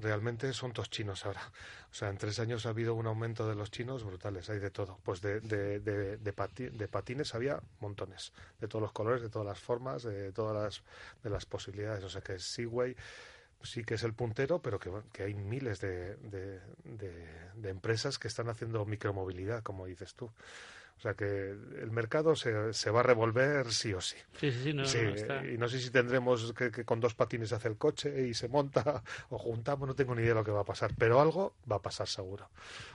realmente son todos chinos ahora. O sea, en tres años ha habido un aumento de los chinos brutales, hay de todo. Pues de, de, de, de, patines había montones, de todos los colores, de todas las formas, de todas las, de las posibilidades. O sea que Seaway sí que es el puntero, pero que, hay miles de, de, empresas que están haciendo micromovilidad, como dices tú. O sea que el mercado se, se va a revolver sí o sí. Sí, sí, sí. No, y no sé si tendremos que, con dos patines hace el coche y se monta o juntamos, no tengo ni idea de lo que va a pasar, pero algo va a pasar seguro.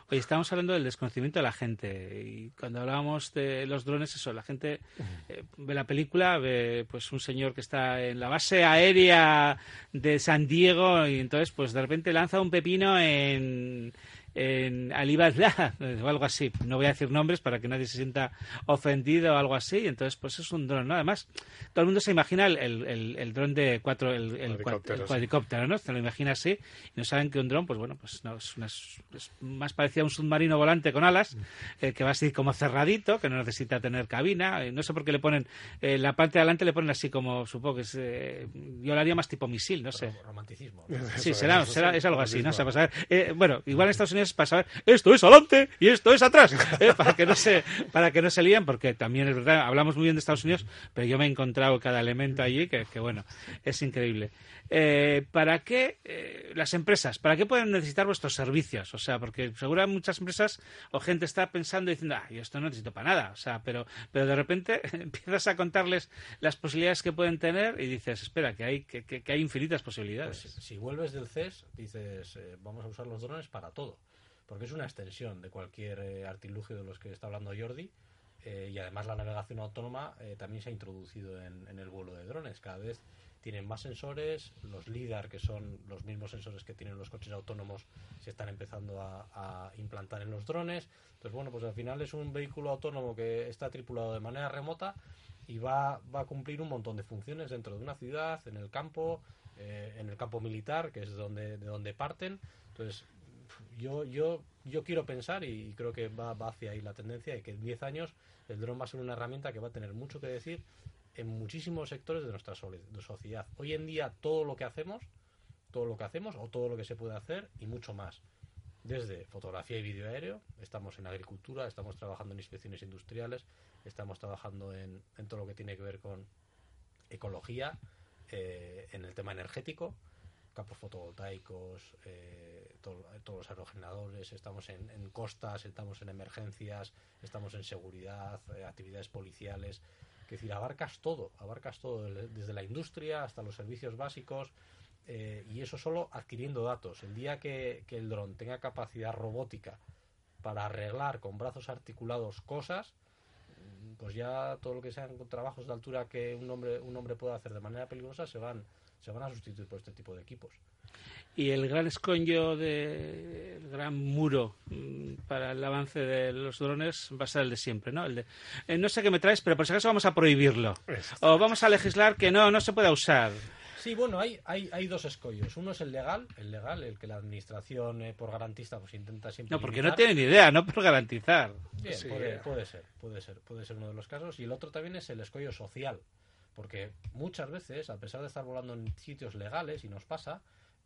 Oye, estamos hablando del desconocimiento de la gente y cuando hablábamos de los drones, eso, la gente eh, ve la película, ve pues un señor que está en la base aérea de San Diego y entonces pues de repente lanza un pepino en en Alibaba o algo así. No voy a decir nombres para que nadie se sienta ofendido o algo así. Entonces, pues es un dron, ¿no? Además, todo el mundo se imagina el, el, el, dron de cuatro, el, cuadricóptero, ¿no? Se lo imagina así y no saben que un dron, pues bueno, pues no, es, es, más parecido a un submarino volante con alas, mm. eh, que va así como cerradito, que no necesita tener cabina. Eh, no sé por qué le ponen, eh, la parte de adelante le ponen así como, supongo que es, yo lo haría más tipo misil, no sé. Romanticismo. Sí, será, será, es algo así, ¿no? sé, para saber, bueno, igual en Estados Unidos para saber, esto es adelante y esto es atrás, para que no se, para que no se líen, porque también es verdad, hablamos muy bien de Estados Unidos, pero yo me he encontrado cada elemento allí que, que bueno, es increíble. Eh, ¿para qué eh, las empresas, para qué pueden necesitar vuestros servicios? O sea, porque seguro muchas empresas o gente está pensando diciendo, ah, yo esto no necesito para nada. O sea, pero, pero de repente empiezas a contarles las posibilidades que pueden tener y dices, espera, que hay, que, que, hay infinitas posibilidades. Pues, si vuelves del CES, dices, eh, vamos a usar los drones para todo. Porque es una extensión de cualquier artilugio de los que está hablando Jordi. y además la navegación autónoma también se ha introducido en, en el vuelo de drones. Cada vez tienen más sensores, los LIDAR, que son los mismos sensores que tienen los coches autónomos, se están empezando a, implantar en los drones. Entonces, bueno, pues al final es un vehículo autónomo que está tripulado de manera remota y va, va a cumplir un montón de funciones dentro de una ciudad, en el campo, eh, en el campo militar, que es donde, de donde parten. Entonces, yo, yo, yo quiero pensar y creo que va, va hacia ahí la tendencia de que en 10 años el dron va a ser una herramienta que va a tener mucho que decir en muchísimos sectores de nuestra sociedad. Hoy en día todo lo que hacemos, todo lo que hacemos o todo lo que se puede hacer y mucho más. Desde fotografía y vídeo aéreo, estamos en agricultura, estamos trabajando en inspecciones industriales, estamos trabajando en, todo lo que tiene que ver con ecología, eh, en el tema energético, campos fotovoltaicos, eh, todos los aerogeneradores, estamos en, costas, estamos en emergencias, estamos en seguridad, eh, actividades policiales, es decir, abarcas todo, abarcas todo, desde la industria hasta los servicios básicos, eh, y eso solo adquiriendo datos. El día que, el dron tenga capacidad robótica para arreglar con brazos articulados cosas, pues ya todo lo que sean trabajos de altura que un hombre, un hombre pueda hacer de manera peligrosa se van, se van a sustituir por este tipo de equipos y el gran escoño de el gran muro mm, para el avance de los drones va a ser el de siempre, ¿no? El de eh, no sé qué me traes, pero por si acaso vamos a prohibirlo o vamos a legislar que no no se pueda usar. Sí, bueno, hay, hay, hay dos escollos. Uno es el legal, el legal, el que la administración eh, por garantista pues intenta siempre. No, porque no tienen idea, no por garantizar. Bien, puede, puede ser, puede ser, puede ser uno de los casos. Y el otro también es el escollo social, porque muchas veces, a pesar de estar volando en sitios legales y nos pasa,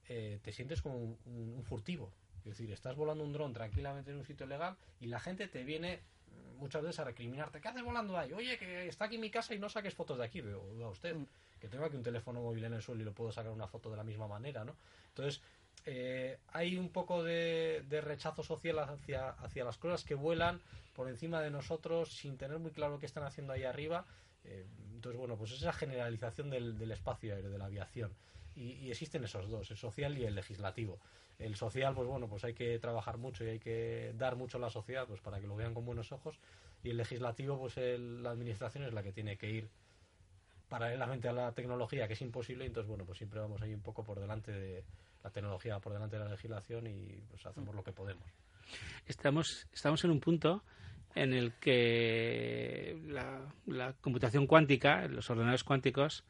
eh, te sientes como un, furtivo. Es decir, estás volando un dron tranquilamente en un sitio legal y la gente te viene mm, muchas veces a recriminarte. ¿Qué haces volando ahí? Oye, que está aquí mi casa y no saques fotos de aquí. Veo a usted mm. que tengo aquí un teléfono móvil en el suelo y lo puedo sacar una foto de la misma manera, ¿no? Entonces, eh, hay un poco de, rechazo social hacia, hacia las cosas que vuelan por encima de nosotros sin tener muy claro qué están haciendo ahí arriba. Eh, entonces, bueno, pues esa generalización del, del espacio aéreo, de la aviación y, existen esos dos, el social y el legislativo. El social, pues bueno, pues hay que trabajar mucho y hay que dar mucho a la sociedad pues para que lo vean con buenos ojos. Y el legislativo, pues la administración es la que tiene que ir paralelamente a la tecnología, que es imposible. entonces, bueno, pues siempre vamos ahí un poco por delante de la tecnología, por delante de la legislación y pues hacemos lo que podemos. Estamos, estamos en un punto en el que la, computación cuántica, los ordenadores cuánticos,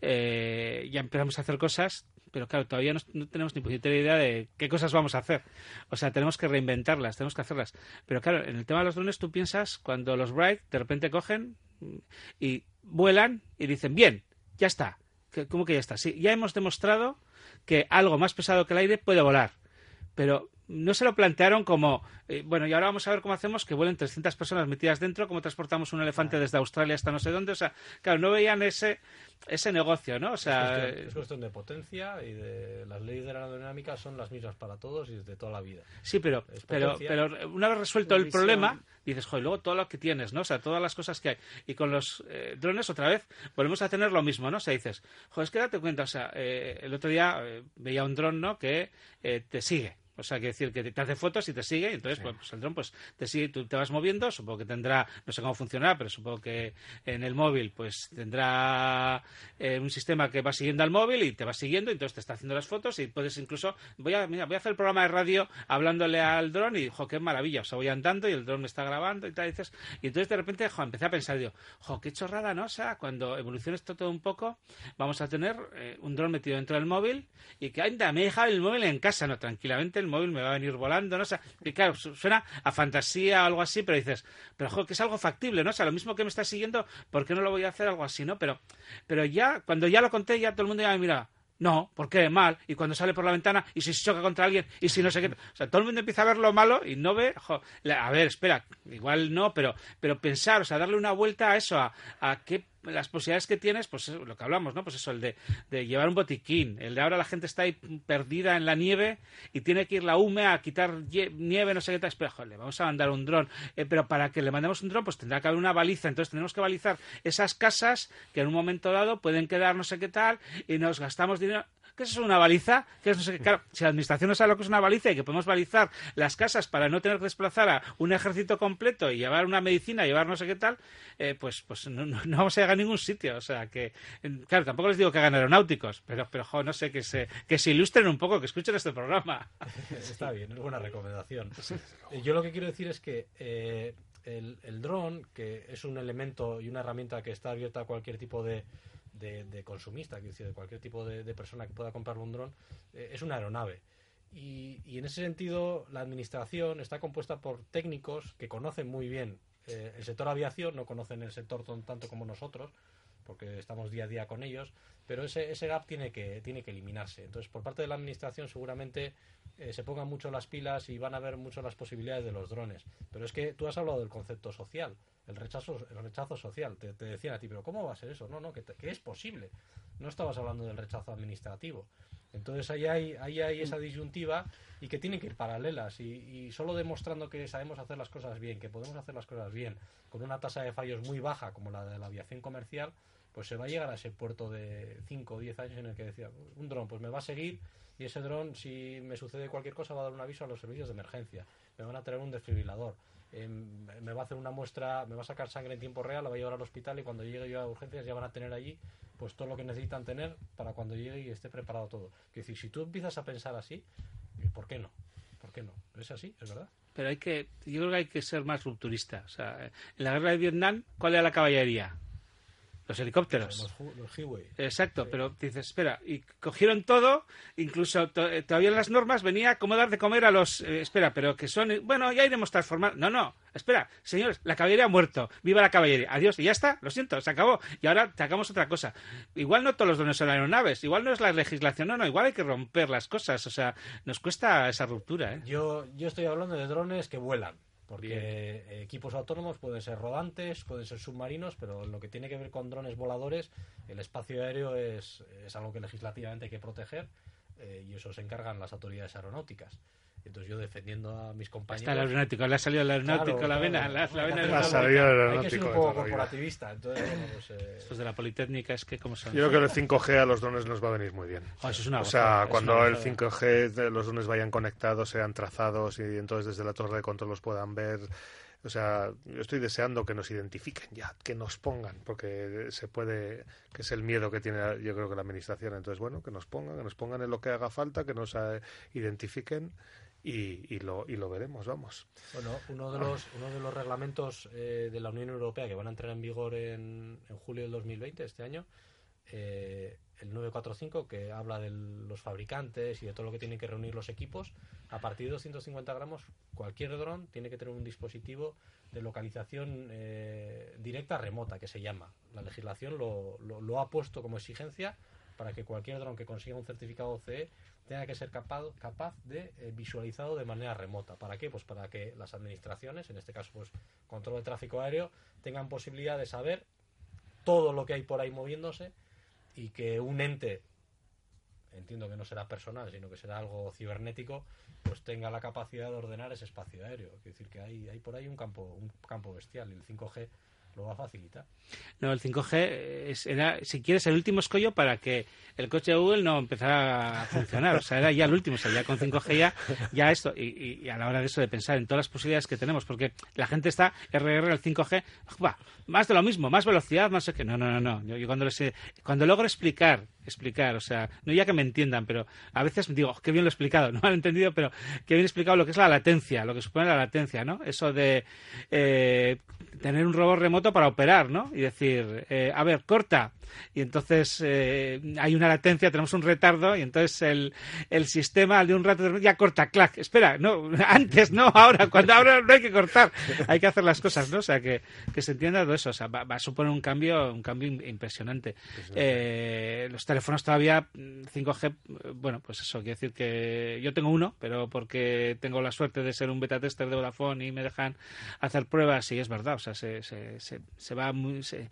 eh, ya empezamos a hacer cosas, pero claro, todavía no, tenemos ni puñetera idea de qué cosas vamos a hacer. O sea, tenemos que reinventarlas, tenemos que hacerlas. Pero claro, en el tema de los drones tú piensas cuando los Bright de repente cogen y vuelan y dicen, bien, ya está. ¿Cómo que ya está? Sí, ya hemos demostrado que algo más pesado que el aire puede volar. Pero no se lo plantearon como, eh, bueno, y ahora vamos a ver cómo hacemos que vuelen 300 personas metidas dentro, cómo transportamos un elefante desde Australia hasta no sé dónde. O sea, claro, no veían ese, ese negocio, ¿no? O sea, es, cuestión, de potencia y de las leyes de la aerodinámica son las mismas para todos y desde toda la vida. Sí, pero, pero, pero una vez resuelto el problema, dices, joder, luego todo lo que tienes, ¿no? O sea, todas las cosas que hay. Y con los eh, drones, otra vez, volvemos a tener lo mismo, ¿no? O sea, dices, joder, es que date cuenta, o sea, eh, el otro día veía un dron, ¿no? Que te sigue O sea, que decir que te hace fotos y te sigue, y entonces pues, pues, el dron pues te sigue, tú te vas moviendo, supongo que tendrá, no sé cómo funcionará, pero supongo que en el móvil pues tendrá eh, un sistema que va siguiendo al móvil y te va siguiendo, y entonces te está haciendo las fotos y puedes incluso, voy a, voy a hacer el programa de radio hablándole al dron y, jo, qué maravilla, o sea, voy andando y el dron me está grabando y tal, y, dices, y entonces de repente, jo, empecé a pensar, digo, jo, qué chorrada, ¿no? O sea, cuando evolucione esto todo un poco, vamos a tener eh, un dron metido dentro del móvil y que, anda, me he dejado el móvil en casa, no, tranquilamente el móvil me va a venir volando, ¿no? O sea, que claro, suena a fantasía o algo así, pero dices, pero jo, que es algo factible, ¿no? O sea, lo mismo que me está siguiendo, ¿por qué no lo voy a hacer algo así, ¿no? Pero, pero ya, cuando ya lo conté, ya todo el mundo ya me mira, no, ¿por qué? Mal. Y cuando sale por la ventana, y si se choca contra alguien, y si no sé qué. O sea, todo el mundo empieza a ver lo malo y no ve. a ver, espera, igual no, pero, pero pensar, o sea, darle una vuelta a eso, a, a qué las posibilidades que tienes, pues lo que hablamos, ¿no? Pues eso, el de, de, llevar un botiquín, el de ahora la gente está ahí perdida en la nieve y tiene que ir la húmeda a quitar nieve, no sé qué tal, espera, joder, le vamos a mandar un dron, eh, pero para que le mandemos un dron, pues tendrá que haber una baliza, entonces tenemos que balizar esas casas que en un momento dado pueden quedar no sé qué tal y nos gastamos dinero ¿Qué es una baliza? ¿Qué es no sé qué? Claro, si la administración no sabe lo que es una baliza y que podemos balizar las casas para no tener que desplazar a un ejército completo y llevar una medicina, llevar no sé qué tal, eh, pues, pues no, vamos a llegar a ningún sitio. O sea, que, claro, tampoco les digo que hagan aeronáuticos, pero, pero no sé, que se, que se ilustren un poco, que escuchen este programa. Está bien, es buena recomendación. Yo lo que quiero decir es que eh, el, el dron, que es un elemento y una herramienta que está abierta a cualquier tipo de de, consumista, quiero decir, de cualquier tipo de, persona que pueda comprar un dron, eh, es una aeronave. Y, y, en ese sentido, la administración está compuesta por técnicos que conocen muy bien eh, el sector aviación, no conocen el sector tanto como nosotros, porque estamos día a día con ellos, pero ese, ese gap tiene que, tiene que eliminarse. Entonces, por parte de la administración, seguramente eh, se pongan mucho las pilas y van a ver mucho las posibilidades de los drones. Pero es que tú has hablado del concepto social el rechazo, el rechazo social. Te, decían a ti, pero ¿cómo va a ser eso? No, no, que, es posible. No estabas hablando del rechazo administrativo. Entonces ahí hay, ahí hay esa disyuntiva y que tienen que ir paralelas y, solo demostrando que sabemos hacer las cosas bien, que podemos hacer las cosas bien, con una tasa de fallos muy baja como la de la aviación comercial, pues se va a llegar a ese puerto de 5 o 10 años en el que decía, un dron, pues me va a seguir y ese dron, si me sucede cualquier cosa, va a dar un aviso a los servicios de emergencia, me van a traer un desfibrilador Em, me va a hacer una muestra, me va a sacar sangre en tiempo real, la va a llevar al hospital y cuando llegue yo a urgencias ya van a tener allí pues todo lo que necesitan tener para cuando llegue y esté preparado todo. Es decir, si tú empiezas a pensar así, ¿por qué no? ¿Por qué no? Es así, es verdad. Pero hay que, yo creo que hay que ser más rupturista. O sea, en la guerra de Vietnam, ¿cuál era la caballería? Los helicópteros. Los, los Exacto, pero dices, espera, y cogieron todo, incluso eh, todavía en las normas venía cómo dar de comer a los, eh, espera, pero que son, bueno, ya iremos transformar. No, no, espera, señores, la caballería ha muerto, viva la caballería, adiós, y ya está, lo siento, se acabó. Y ahora sacamos otra cosa. Igual no todos los drones son aeronaves, igual no es la legislación, no, no, igual hay que romper las cosas, o sea, nos cuesta esa ruptura. ¿eh? Yo, yo estoy hablando de drones que vuelan porque equipos autónomos pueden ser rodantes, pueden ser submarinos, pero lo que tiene que ver con drones voladores, el espacio aéreo es, es algo que legislativamente hay que proteger eh, y eso se encargan las autoridades aeronáuticas. Entonces yo defendiendo a mis compañeros... Está el aeronáutico, le ha salido el aeronáutico, la vena, la, la vena la salido el aeronáutico. Hay que ser un poco corporativista. Entonces, pues, eh... Estos de la Politécnica es que como son... Yo creo que el 5G a los drones nos va a venir muy bien. Oh, eso es una o sea, cuando el 5G los drones vayan conectados, sean trazados y entonces desde la torre de control los puedan ver o sea, yo estoy deseando que nos identifiquen ya, que nos pongan, porque se puede, que es el miedo que tiene yo creo que la administración. Entonces, bueno, que nos pongan, que nos pongan en lo que haga falta, que nos eh, identifiquen y, y, lo, y lo veremos, vamos. Bueno, uno de los, uno de los reglamentos eh, de la Unión Europea que van a entrar en vigor en, en julio del 2020, este año, eh, el 945, que habla de los fabricantes y de todo lo que tienen que reunir los equipos, a partir de 250 gramos, cualquier dron tiene que tener un dispositivo de localización eh, directa remota, que se llama. La legislación lo, lo, ha puesto como exigencia para que cualquier dron que consiga un certificado CE tenga que ser capaz, de eh, visualizado de manera remota. ¿Para qué? Pues para que las administraciones, en este caso pues control de tráfico aéreo, tengan posibilidad de saber todo lo que hay por ahí moviéndose y que un ente, entiendo que no será personal, sino que será algo cibernético, pues tenga la capacidad de ordenar ese espacio aéreo. Es decir, que hay, hay por ahí un campo, un campo bestial el 5G lo va a facilitar. No, el 5G es, era, si quieres, el último escollo para que el coche de Google no empezara a funcionar. O sea, era ya el último. O sea, ya con 5G ya, ya esto. Y, a la hora de eso, de pensar en todas las posibilidades que tenemos, porque la gente está RR al 5G, va, más de lo mismo, más velocidad, más que. No, no, no, no. Yo, cuando, les, cuando logro explicar explicar, o sea, no ya que me entiendan, pero a veces digo, qué bien lo he explicado, no han entendido, pero qué bien explicado lo que es la latencia, lo que supone la latencia, ¿no? Eso de eh, tener un robot remoto para operar, ¿no? Y decir, eh, a ver, corta, y entonces eh, hay una latencia, tenemos un retardo y entonces el, el sistema de un rato ya corta, clac, espera, no, antes, no, ahora, cuando ahora no hay que cortar, hay que hacer las cosas, ¿no? O sea, que, que se entienda todo eso, o sea, va, a suponer un cambio, un cambio impresionante. Eh, los teléfonos todavía 5G, mm, bueno, pues eso, quiere decir que yo tengo uno, pero porque tengo la suerte de ser un beta tester de Vodafone y me dejan hacer pruebas y es verdad, o sea, se, se, se, se va muy, se,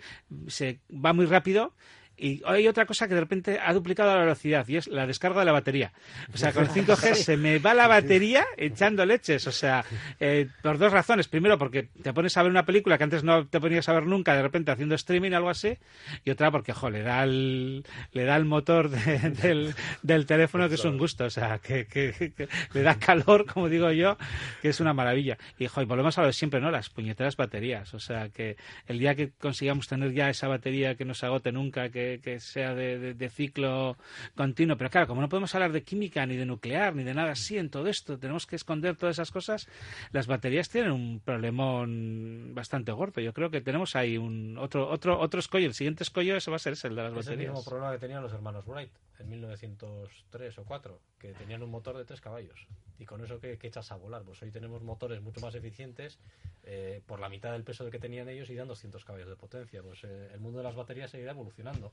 se va muy rápido y hay otra cosa que de repente ha duplicado la velocidad y es la descarga de la batería. O sea, con el 5G se me va la batería echando leches. O sea, eh, por dos razones. Primero, porque te pones a ver una película que antes no te ponías a ver nunca, de repente haciendo streaming o algo así. Y otra, porque, jo, le da el, le da el motor del, del, teléfono que es un gusto. O sea, que, que, le da calor, como digo yo, que es una maravilla. Y, jo, y volvemos a lo de siempre, ¿no? Las puñeteras baterías. O sea, que el día que consigamos tener ya esa batería que no se agote nunca, que que, sea de, ciclo continuo. Pero claro, como no podemos hablar de química, ni de nuclear, ni de nada así en todo esto, tenemos que esconder todas esas cosas, las baterías tienen un problemón bastante gordo. Yo creo que tenemos ahí un otro otro otro escollo. El siguiente escollo ese va a ser ese, el de las baterías. Es el mismo problema que tenían los hermanos Wright en 1903 o 4, que tenían un motor de 3 caballos. ¿Y con eso qué, echas a volar? Pues hoy tenemos motores mucho más eficientes eh, por la mitad del peso que tenían ellos y dan 200 caballos de potencia. Pues eh, el mundo de las baterías seguirá evolucionando.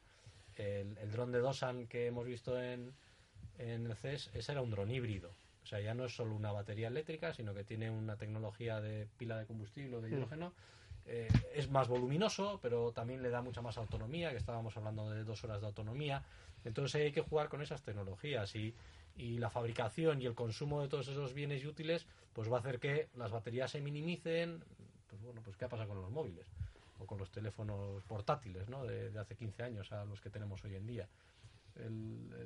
El, el dron de Dosan que hemos visto en, en el CES, ese era un dron híbrido. O sea, ya no es solo una batería eléctrica, sino que tiene una tecnología de pila de combustible o de mm. hidrógeno. Eh, es más voluminoso, pero también le da mucha más autonomía, que estábamos hablando de dos horas de autonomía. Entonces hay que jugar con esas tecnologías y, y la fabricación y el consumo de todos esos bienes y útiles pues va a hacer que las baterías se minimicen. Pues bueno, pues ¿qué pasa con los móviles? O con los teléfonos portátiles, ¿no? De, hace 15 años a los que tenemos hoy en día.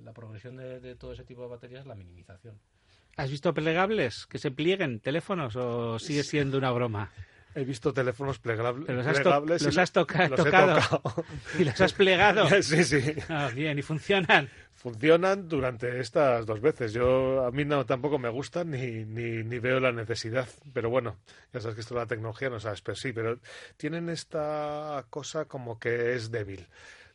la progresión de, todo ese tipo de baterías es la minimización. ¿Has visto plegables que se plieguen teléfonos o sigue siendo una broma? He visto teléfonos plegables. los has, tocado y los has plegado. sí, sí. Ah, bien, ¿y funcionan? Funcionan durante estas dos veces. Yo a mí no tampoco me gustan ni, ni, ni veo la necesidad. Pero bueno, ya sabes que esto de la tecnología no sabes, pero sí, pero tienen esta cosa como que es débil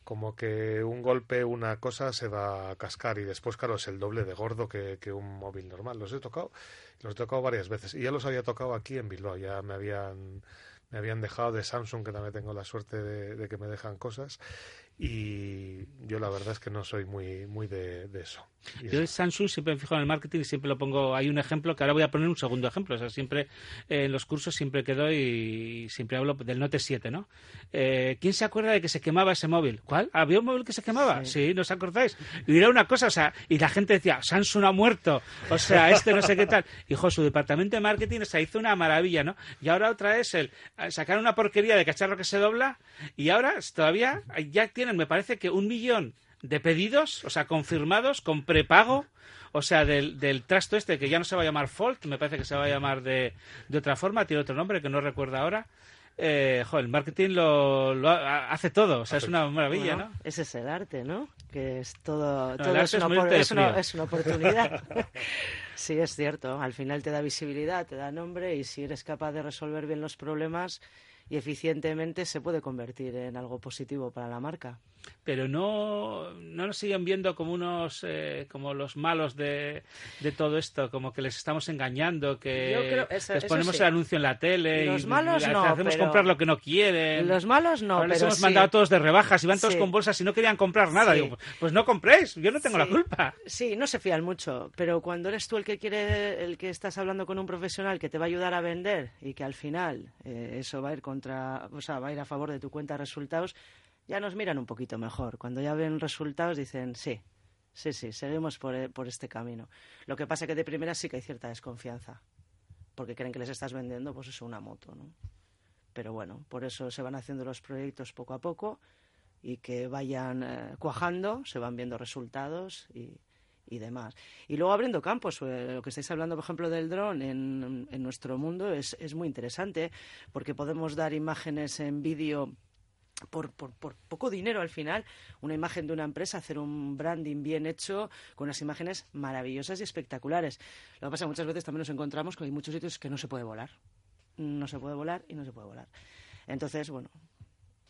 como que un golpe, una cosa se va a cascar y después, claro, es el doble de gordo que, un móvil normal. Los he tocado, los he tocado varias veces y ya los había tocado aquí en Bilbao, ya me habían me habían dejado de Samsung, que también tengo la suerte de que me dejan cosas, y yo la verdad es que no soy muy, muy de, eso. yo de Samsung siempre me fijo en el marketing y siempre lo pongo, hay un ejemplo que ahora voy a poner un segundo ejemplo, o sea, siempre en los cursos siempre quedo y siempre hablo del Note 7, ¿no? Eh, ¿Quién se acuerda de que se quemaba ese móvil? ¿Cuál? ¿Había un móvil que se quemaba? Sí, ¿no os acordáis? Y era una cosa, o sea, y la gente decía, Samsung ha muerto, o sea, este no sé qué tal. Hijo, su departamento de marketing se hizo una maravilla, ¿no? Y ahora otra es el sacar una porquería de cacharro que se dobla y ahora todavía ya tiene me parece que un millón de pedidos, o sea, confirmados con prepago, o sea, del, del trasto este, que ya no se va a llamar Folk, me parece que se va a llamar de, de otra forma, tiene otro nombre que no recuerdo ahora. Eh, el marketing lo, lo, hace todo, o sea, es una maravilla, ¿no? Ese es el arte, ¿no? Que es todo, todo es, una, es, una, es, una, oportunidad. sí, es cierto, al final te da visibilidad, te da nombre y si eres capaz de resolver bien los problemas y eficientemente se puede convertir en algo positivo para la marca pero no, no nos siguen viendo como unos eh, como los malos de, de, todo esto, como que les estamos engañando, que les ponemos el anuncio en la tele los y, malos no, hacemos comprar lo que no quieren. Los malos no, Ahora les hemos mandado todos de rebajas y van todos con bolsas y no querían comprar nada. Digo, pues no compréis, yo no tengo la culpa. Sí, no se fían mucho, pero cuando eres tú el que quiere, el que estás hablando con un profesional que te va a ayudar a vender y que al final eh, eso va a ir contra, o sea, va a ir a favor de tu cuenta de resultados, ya nos miran un poquito mejor. Cuando ya ven resultados dicen, sí, sí, sí, seguimos por, eh, por este camino. Lo que pasa es que de primera sí que hay cierta desconfianza, porque creen que les estás vendiendo, pues eso, una moto, ¿no? pero bueno, por eso se van haciendo los proyectos poco a poco y que vayan eh, cuajando, se van viendo resultados y, y demás. Y luego abriendo campos, eh, lo que estáis hablando, por ejemplo, del dron en, en nuestro mundo es, es muy interesante porque podemos dar imágenes en vídeo por, por, poco dinero al final, una imagen de una empresa, hacer un branding bien hecho con unas imágenes maravillosas y espectaculares. Lo que pasa es que muchas veces también nos encontramos con hay muchos sitios que no se puede volar. No se puede volar y no se puede volar. Entonces, bueno,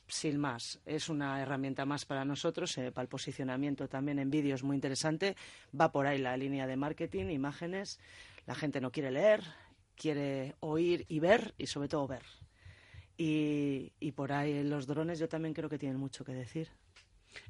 sin más, es una herramienta más para nosotros, eh, para el posicionamiento también en vídeos muy interesante. Va por ahí la línea de marketing, imágenes. La gente no quiere leer, quiere oír y ver y sobre todo ver. Y, y por ahí los drones yo también creo que tienen mucho que decir.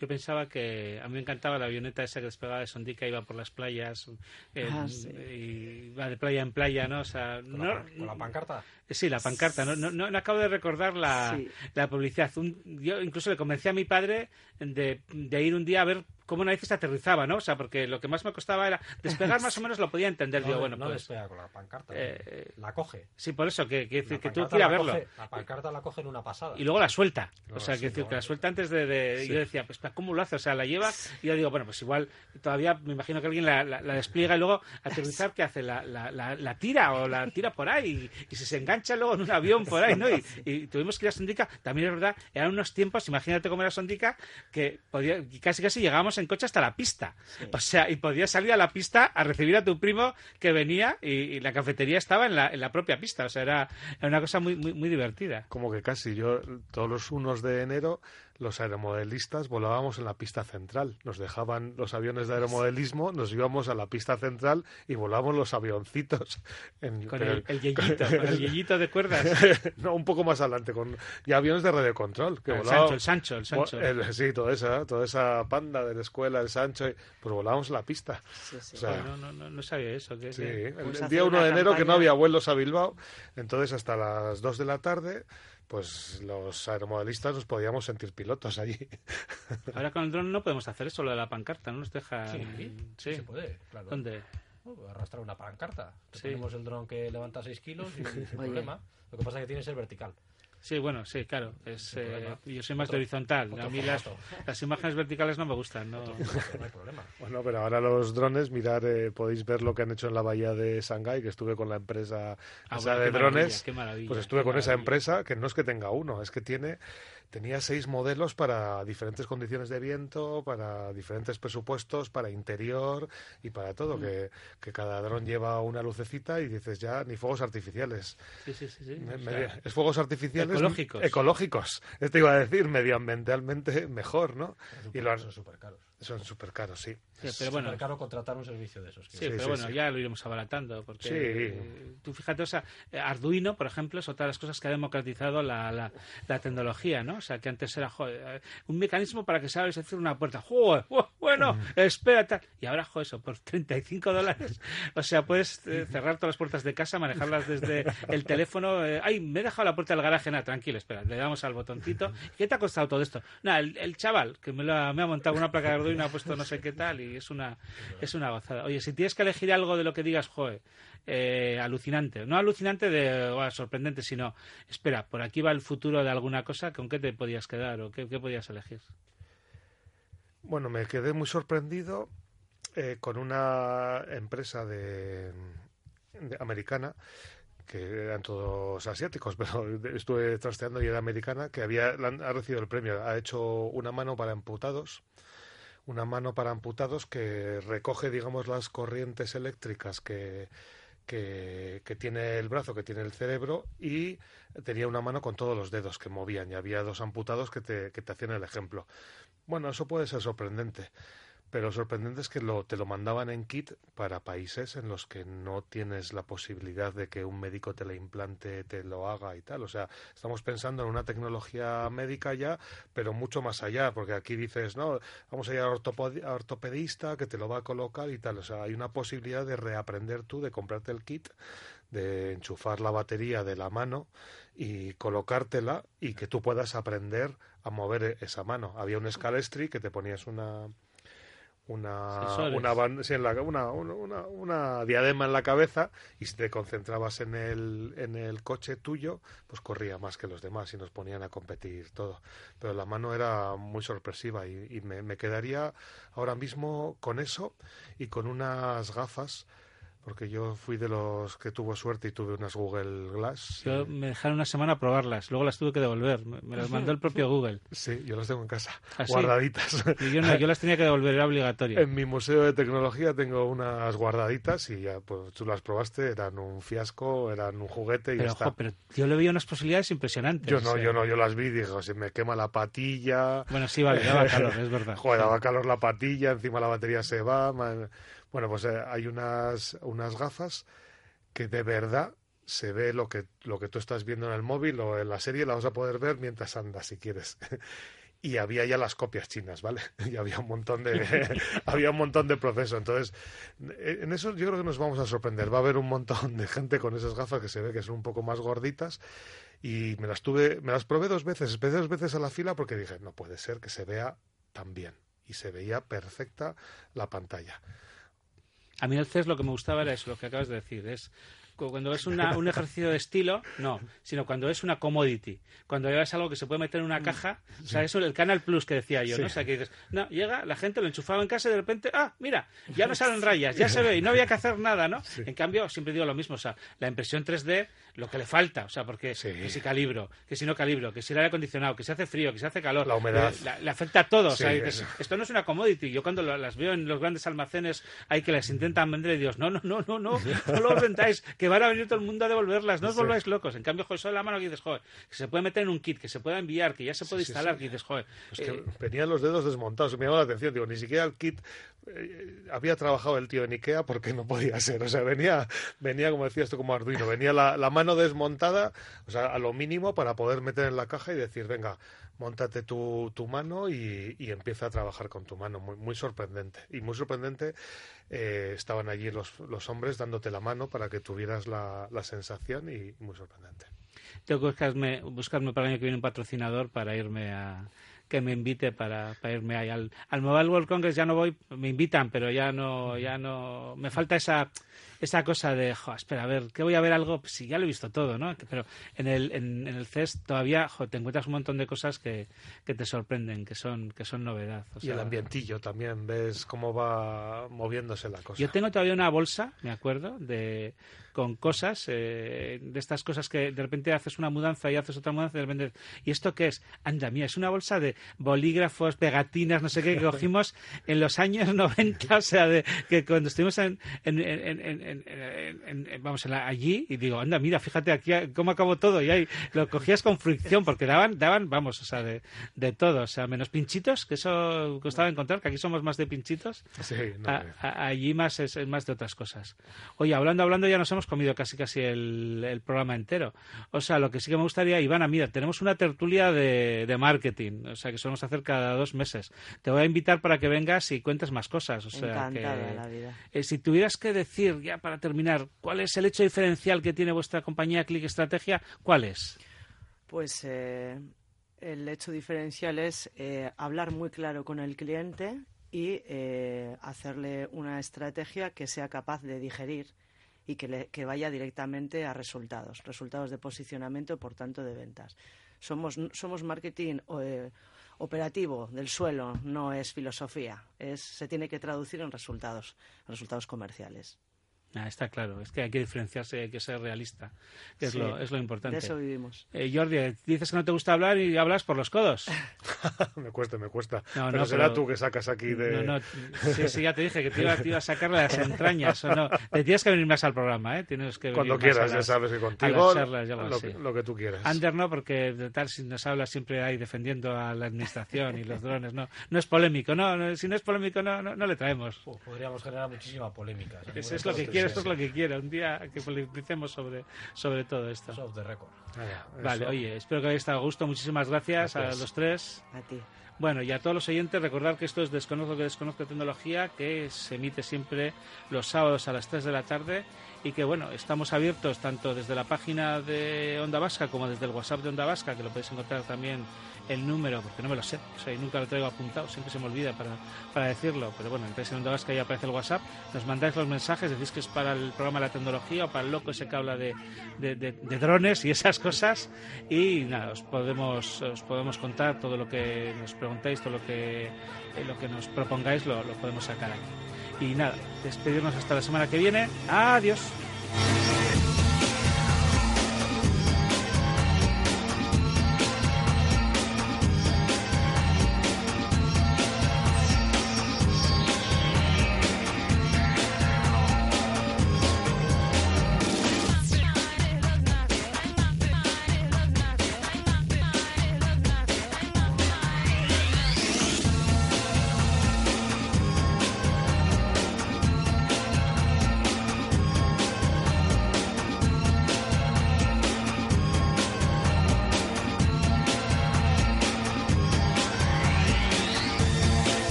Yo pensaba que a mí me encantaba la avioneta esa que despegaba de Sondica, iba por las playas, eh, Ah, sí. y iba de playa en playa, ¿no? O sea, ¿Con, no, la, con la pancarta? Sí, la pancarta. No, no, no, no acabo de recordar la, Sí. la publicidad. Un- yo incluso le convencí a mi padre de, de ir un día a ver cómo narices aterrizaba, ¿no? O sea, porque lo que más me costaba era despegar más o menos lo podía entender. No, de- bueno, no pues... despega con la pancarta. eh, la coge. Sí, por eso, que, que, que tú quieras verlo. coge- la pancarta la coge en una pasada. Y luego la suelta. O sea, sí, que, decir, que la suelta antes de... de- Sí. Yo decía, pues ¿cómo lo hace? O sea, la lleva y yo digo, bueno, pues igual todavía me imagino que alguien la, la- la despliega y luego aterrizar, ¿qué hace? La, la, la, la tira o la tira por ahí y, y si se engancha luego en un avión por ahí, ¿no? Y, y tuvimos que ir a Sondica. También es verdad, eran unos tiempos, imagínate cómo era Sondica, que podía, casi casi llegábamos en coche hasta la pista. O sea, y podías salir a la pista a recibir a tu primo que venía y, y la cafetería estaba en la, en la propia pista. O sea, era, era una cosa muy, muy, muy divertida. Como que casi yo, todos los unos de enero, los aeromodelistas volábamos en la pista central. Nos dejaban los aviones de aeromodelismo, nos íbamos a la pista central y volábamos los avioncitos. En, Con el, el yeyito, con el yeyito de cuerdas. no, un poco más adelante, con ya aviones de radiocontrol. Que el volábamos- Sancho, el Sancho, el Sancho. El- sí, toda esa, toda esa panda de la escuela, el Sancho, y- pues volábamos en la pista. Sí, sí. O sea, no, no, no, no sabía eso. que- Sí, que- el, Pues el día 1 una de enero que no había vuelos a Bilbao, entonces hasta las 2 de la tarde, pues los aeromodelistas nos podíamos sentir pilotos allí. Ahora con el dron no podemos hacer eso, lo de la pancarta, no nos deja. Sí, sí. sí se puede, claro. ¿Dónde? Uh, arrastrar una pancarta. Te Sí. ponemos el dron que levanta 6 kilos y sin problema. Lo que pasa es que tiene que ser vertical. Sí, bueno, sí, claro. Es, eh, yo soy más Otro- de horizontal. A mí las, las imágenes verticales no me gustan. No. No hay problema. Bueno, pero ahora los drones, mirar, eh, podéis ver lo que han hecho en la bahía de Shanghái, que estuve con la empresa Ah, esa bueno, de qué maravilla, drones. qué maravilla, Pues estuve qué con esa empresa, que no es que tenga uno, es que tiene tenía seis modelos para diferentes condiciones de viento, para diferentes presupuestos, para interior y para todo, Mm. que, que cada dron lleva una lucecita y dices ya ni fuegos artificiales. Sí, sí, sí. sí. Me- O sea, medio- es fuegos artificiales ecológicos. ecológicos. Esto iba a decir medioambientalmente mejor, ¿no? Y lo han- Son súper caros. son súper caros, sí. Sí, pero bueno, Súper caro contratar un servicio de esos. Sí, Sí, pero sí, bueno, sí. ya lo iremos abaratando. Porque Sí. eh, tú fíjate, o sea, Arduino, por ejemplo, es otra de las cosas que ha democratizado la, la, la tecnología, ¿no? O sea, que antes era joder, un mecanismo para que sabes hacer una puerta. ¡Joder! ¡oh, bueno, Mm. espérate. Y ahora, joder, eso, por 35 dólares. O sea, puedes eh, cerrar todas las puertas de casa, manejarlas desde el teléfono. eh, ¡Ay, me he dejado la puerta del garaje! Nada, tranquilo, espera, le damos al botoncito. ¿Qué te ha costado todo esto? Nada, el, el chaval que me, lo ha, me ha montado una placa de Arduino, ha puesto no sé qué tal y es una, es una gozada. Oye, si tienes que elegir algo de lo que digas, joder, eh, alucinante. No alucinante de "Buah, sorprendente, sino, espera, por aquí va el futuro de alguna cosa, ¿con qué te podías quedar o qué, qué podías elegir? Bueno, me quedé muy sorprendido eh, con una empresa de, de americana que eran todos asiáticos, pero estuve trasteando y era americana, que había ha recibido el premio, ha hecho una mano para amputados, una mano para amputados que recoge, digamos, las corrientes eléctricas que, que, tiene el brazo, que tiene el cerebro, y tenía una mano con todos los dedos que movían, y había dos amputados que te, que te hacían el ejemplo. Bueno, eso puede ser sorprendente, pero sorprendente es que lo, te lo mandaban en kit para países en los que no tienes la posibilidad de que un médico te lo implante, te lo haga y tal. O sea, estamos pensando en una tecnología médica ya, pero mucho más allá, porque aquí dices, no, vamos a ir a ortopodi- a ortopedista que te lo va a colocar y tal. O sea, hay una posibilidad de reaprender tú, de comprarte el kit, de enchufar la batería de la mano y colocártela y que tú puedas aprender a mover esa mano. Había un Scalestri que te ponías una una, una, en la- una, una, una diadema en la cabeza y si te concentrabas en el, en el coche tuyo, pues corría más que los demás y nos ponían a competir todo. Pero la mano era muy sorpresiva y, y me, me quedaría ahora mismo con eso y con unas gafas, porque yo fui de los que tuvo suerte y tuve unas Google Glass. Yo me dejaron una semana a probarlas, luego las tuve que devolver. Me, las mandó el propio Google. Sí, yo las tengo en casa, ¿Ah, guardaditas. Y yo, no, yo las tenía que devolver, era obligatorio. En mi museo de tecnología tengo unas guardaditas y ya, pues tú las probaste, eran un fiasco, eran un juguete y Pero, ya está. ojo, pero yo le veía unas posibilidades impresionantes. yo no, o sea. yo no, yo las vi y dije, se me quema la patilla. Bueno, sí, vale, daba calor, es verdad. Joder, daba calor la patilla, encima la batería se va. man. Bueno, pues eh, hay unas, unas gafas que de verdad se ve lo que, lo que tú estás viendo en el móvil o en la serie, la vas a poder ver mientras andas, si quieres. Y había ya las copias chinas, ¿vale? Y había un montón de había un montón de proceso. Entonces, eh, en eso yo creo que nos vamos a sorprender. Va a haber un montón de gente con esas gafas que se ve que son un poco más gorditas y me las tuve, me las probé dos veces, empecé dos veces a la fila porque dije, no puede ser que se vea tan bien. Y se veía perfecta la pantalla. A mí el CES lo que me gustaba era eso, lo que acabas de decir. Es cu- cuando es una- un ejercicio de estilo, no, sino cuando es una commodity. Cuando es algo que se puede meter en una caja, o sea, eso el Canal Plus que decía yo, ¿no? O sea, que dices, no, llega, la gente lo enchufaba en casa y de repente, ah, mira, ya no salen rayas, ya se ve y no había que hacer nada, ¿no? En cambio, siempre digo lo mismo, o sea, la impresión 3D, lo que le falta, o sea, porque Sí. que si calibro, que si no calibro, que si el aire acondicionado, que si hace frío, que si hace calor, La humedad. le, la- le afecta a todo, o sea, Sí, dices, eso. esto no es una commodity. Yo cuando las veo en los grandes almacenes, hay que las intentan vender y Dios, no, no, no, no, no, no lo vendáis, que van a venir todo el mundo a devolverlas, no os Sí. volváis locos. En cambio, joder, eso en la mano que dices, joder, que se puede meter en un kit, que se pueda enviar, que ya se puede instalar, que dices, joder, Pues que eh, venían los dedos desmontados. Me llamó la atención. Digo, ni siquiera el kit eh, había trabajado el tío en Ikea porque no podía ser. O sea, venía, venía como decías tú, como Arduino. Venía la, la mano desmontada, o sea, a lo mínimo para poder meter en la caja y decir, venga, montate tu, tu mano y, y empieza a trabajar con tu mano. Muy, sorprendente. Y muy sorprendente, eh, estaban allí los, los hombres dándote la mano para que tuvieras la, la sensación y muy sorprendente. tengo que buscarme, buscarme para el año que viene un patrocinador para irme a que me invite para, para irme ahí al, al Mobile World Congress ya no voy me invitan pero ya no ya no me falta esa esa cosa de jo, espera a ver que voy a ver algo pues, sí ya lo he visto todo no pero en el en, en el CES todavía jo, te encuentras un montón de cosas que, que te sorprenden que son que son novedad o y el ambientillo también, ves cómo va moviéndose la cosa. Yo tengo todavía una bolsa, me acuerdo, de con cosas, eh, de estas cosas que de repente haces una mudanza y haces otra mudanza y de repente... ¿Y esto qué es? Anda, mía, es una bolsa de bolígrafos, pegatinas, no sé qué, que cogimos en los años 90, o sea, de, que cuando estuvimos en, en- en- en- en- en- vamos, en la- allí, y digo, anda, mira, fíjate aquí cómo acabó todo, y ahí lo cogías con fricción, porque daban, daban vamos, o sea, de, de todo, o sea, menos pinchitos, que eso costaba encontrar, que aquí somos más de pinchitos, Sí, no, a- a- allí más es, es más de otras cosas. Oye, hablando, hablando, ya nos hemos comido casi casi el, el programa entero. O sea, lo que sí que me gustaría, Ivana, mira, tenemos una tertulia de, de marketing, o sea, que solemos hacer cada dos meses. Te voy a invitar para que vengas y cuentes más cosas. O sea, Encantada que, la vida. eh, si tuvieras que decir, ya para terminar, ¿cuál es el hecho diferencial que tiene vuestra compañía Click Estrategia? ¿Cuál es? Pues eh, el hecho diferencial es eh, hablar muy claro con el cliente y eh, hacerle una estrategia que sea capaz de digerir y que, le- que vaya directamente a resultados, resultados de posicionamiento por tanto de ventas. Somos, somos marketing operativo del suelo, no es filosofía, se tiene que traducir en resultados, resultados comerciales. Ah, está claro, es que hay que diferenciarse, hay que ser realista, que es, Sí, lo, es lo importante. De eso vivimos. Eh, Jordi, dices que no te gusta hablar y hablas por los codos. me cuesta, me cuesta. No, pero no, será pero- tú que sacas aquí de... No, no, sí, sí, ya te dije que te iba, te iba a sacar las entrañas. O no. Te tienes que venir más al programa, ¿eh? Tienes que venir Cuando más quieras, a ya las- sabes que a contigo las charlas lo, así. que- lo que tú quieras. Ander no, porque de tal si nos habla siempre ahí defendiendo a la administración y los drones. No, no es polémico, no, no, si no es polémico no, no, no le traemos. Podríamos generar muchísima polémica. Eso es lo que quiero, esto es lo que quiero. Un día que polemicemos sobre, sobre todo esto. Off the record. Vaya, Vale, eso. oye, espero que hayáis estado a gusto. Muchísimas gracias, a Gracias. los tres. A ti. Bueno, y a todos los oyentes, recordar que esto es Desconozco que Desconozco Tecnología, que se emite siempre los sábados a las 3 de la tarde y que bueno, estamos abiertos tanto desde la página de Onda Vasca como desde el WhatsApp de Onda Vasca, que lo podéis encontrar también el número, porque no me lo sé, o sea, y nunca lo traigo apuntado, siempre se me olvida para, para decirlo, pero bueno, entráis en Onda Vasca y aparece el WhatsApp, nos mandáis los mensajes, decís que es para el programa de la tecnología o para el loco ese que habla de, de, drones y esas cosas, y nada, os podemos, os podemos contar todo lo que nos preguntéis, todo lo que, eh, lo que nos propongáis, lo, lo podemos sacar aquí. Y nada, despedirnos hasta la semana que viene. Adiós.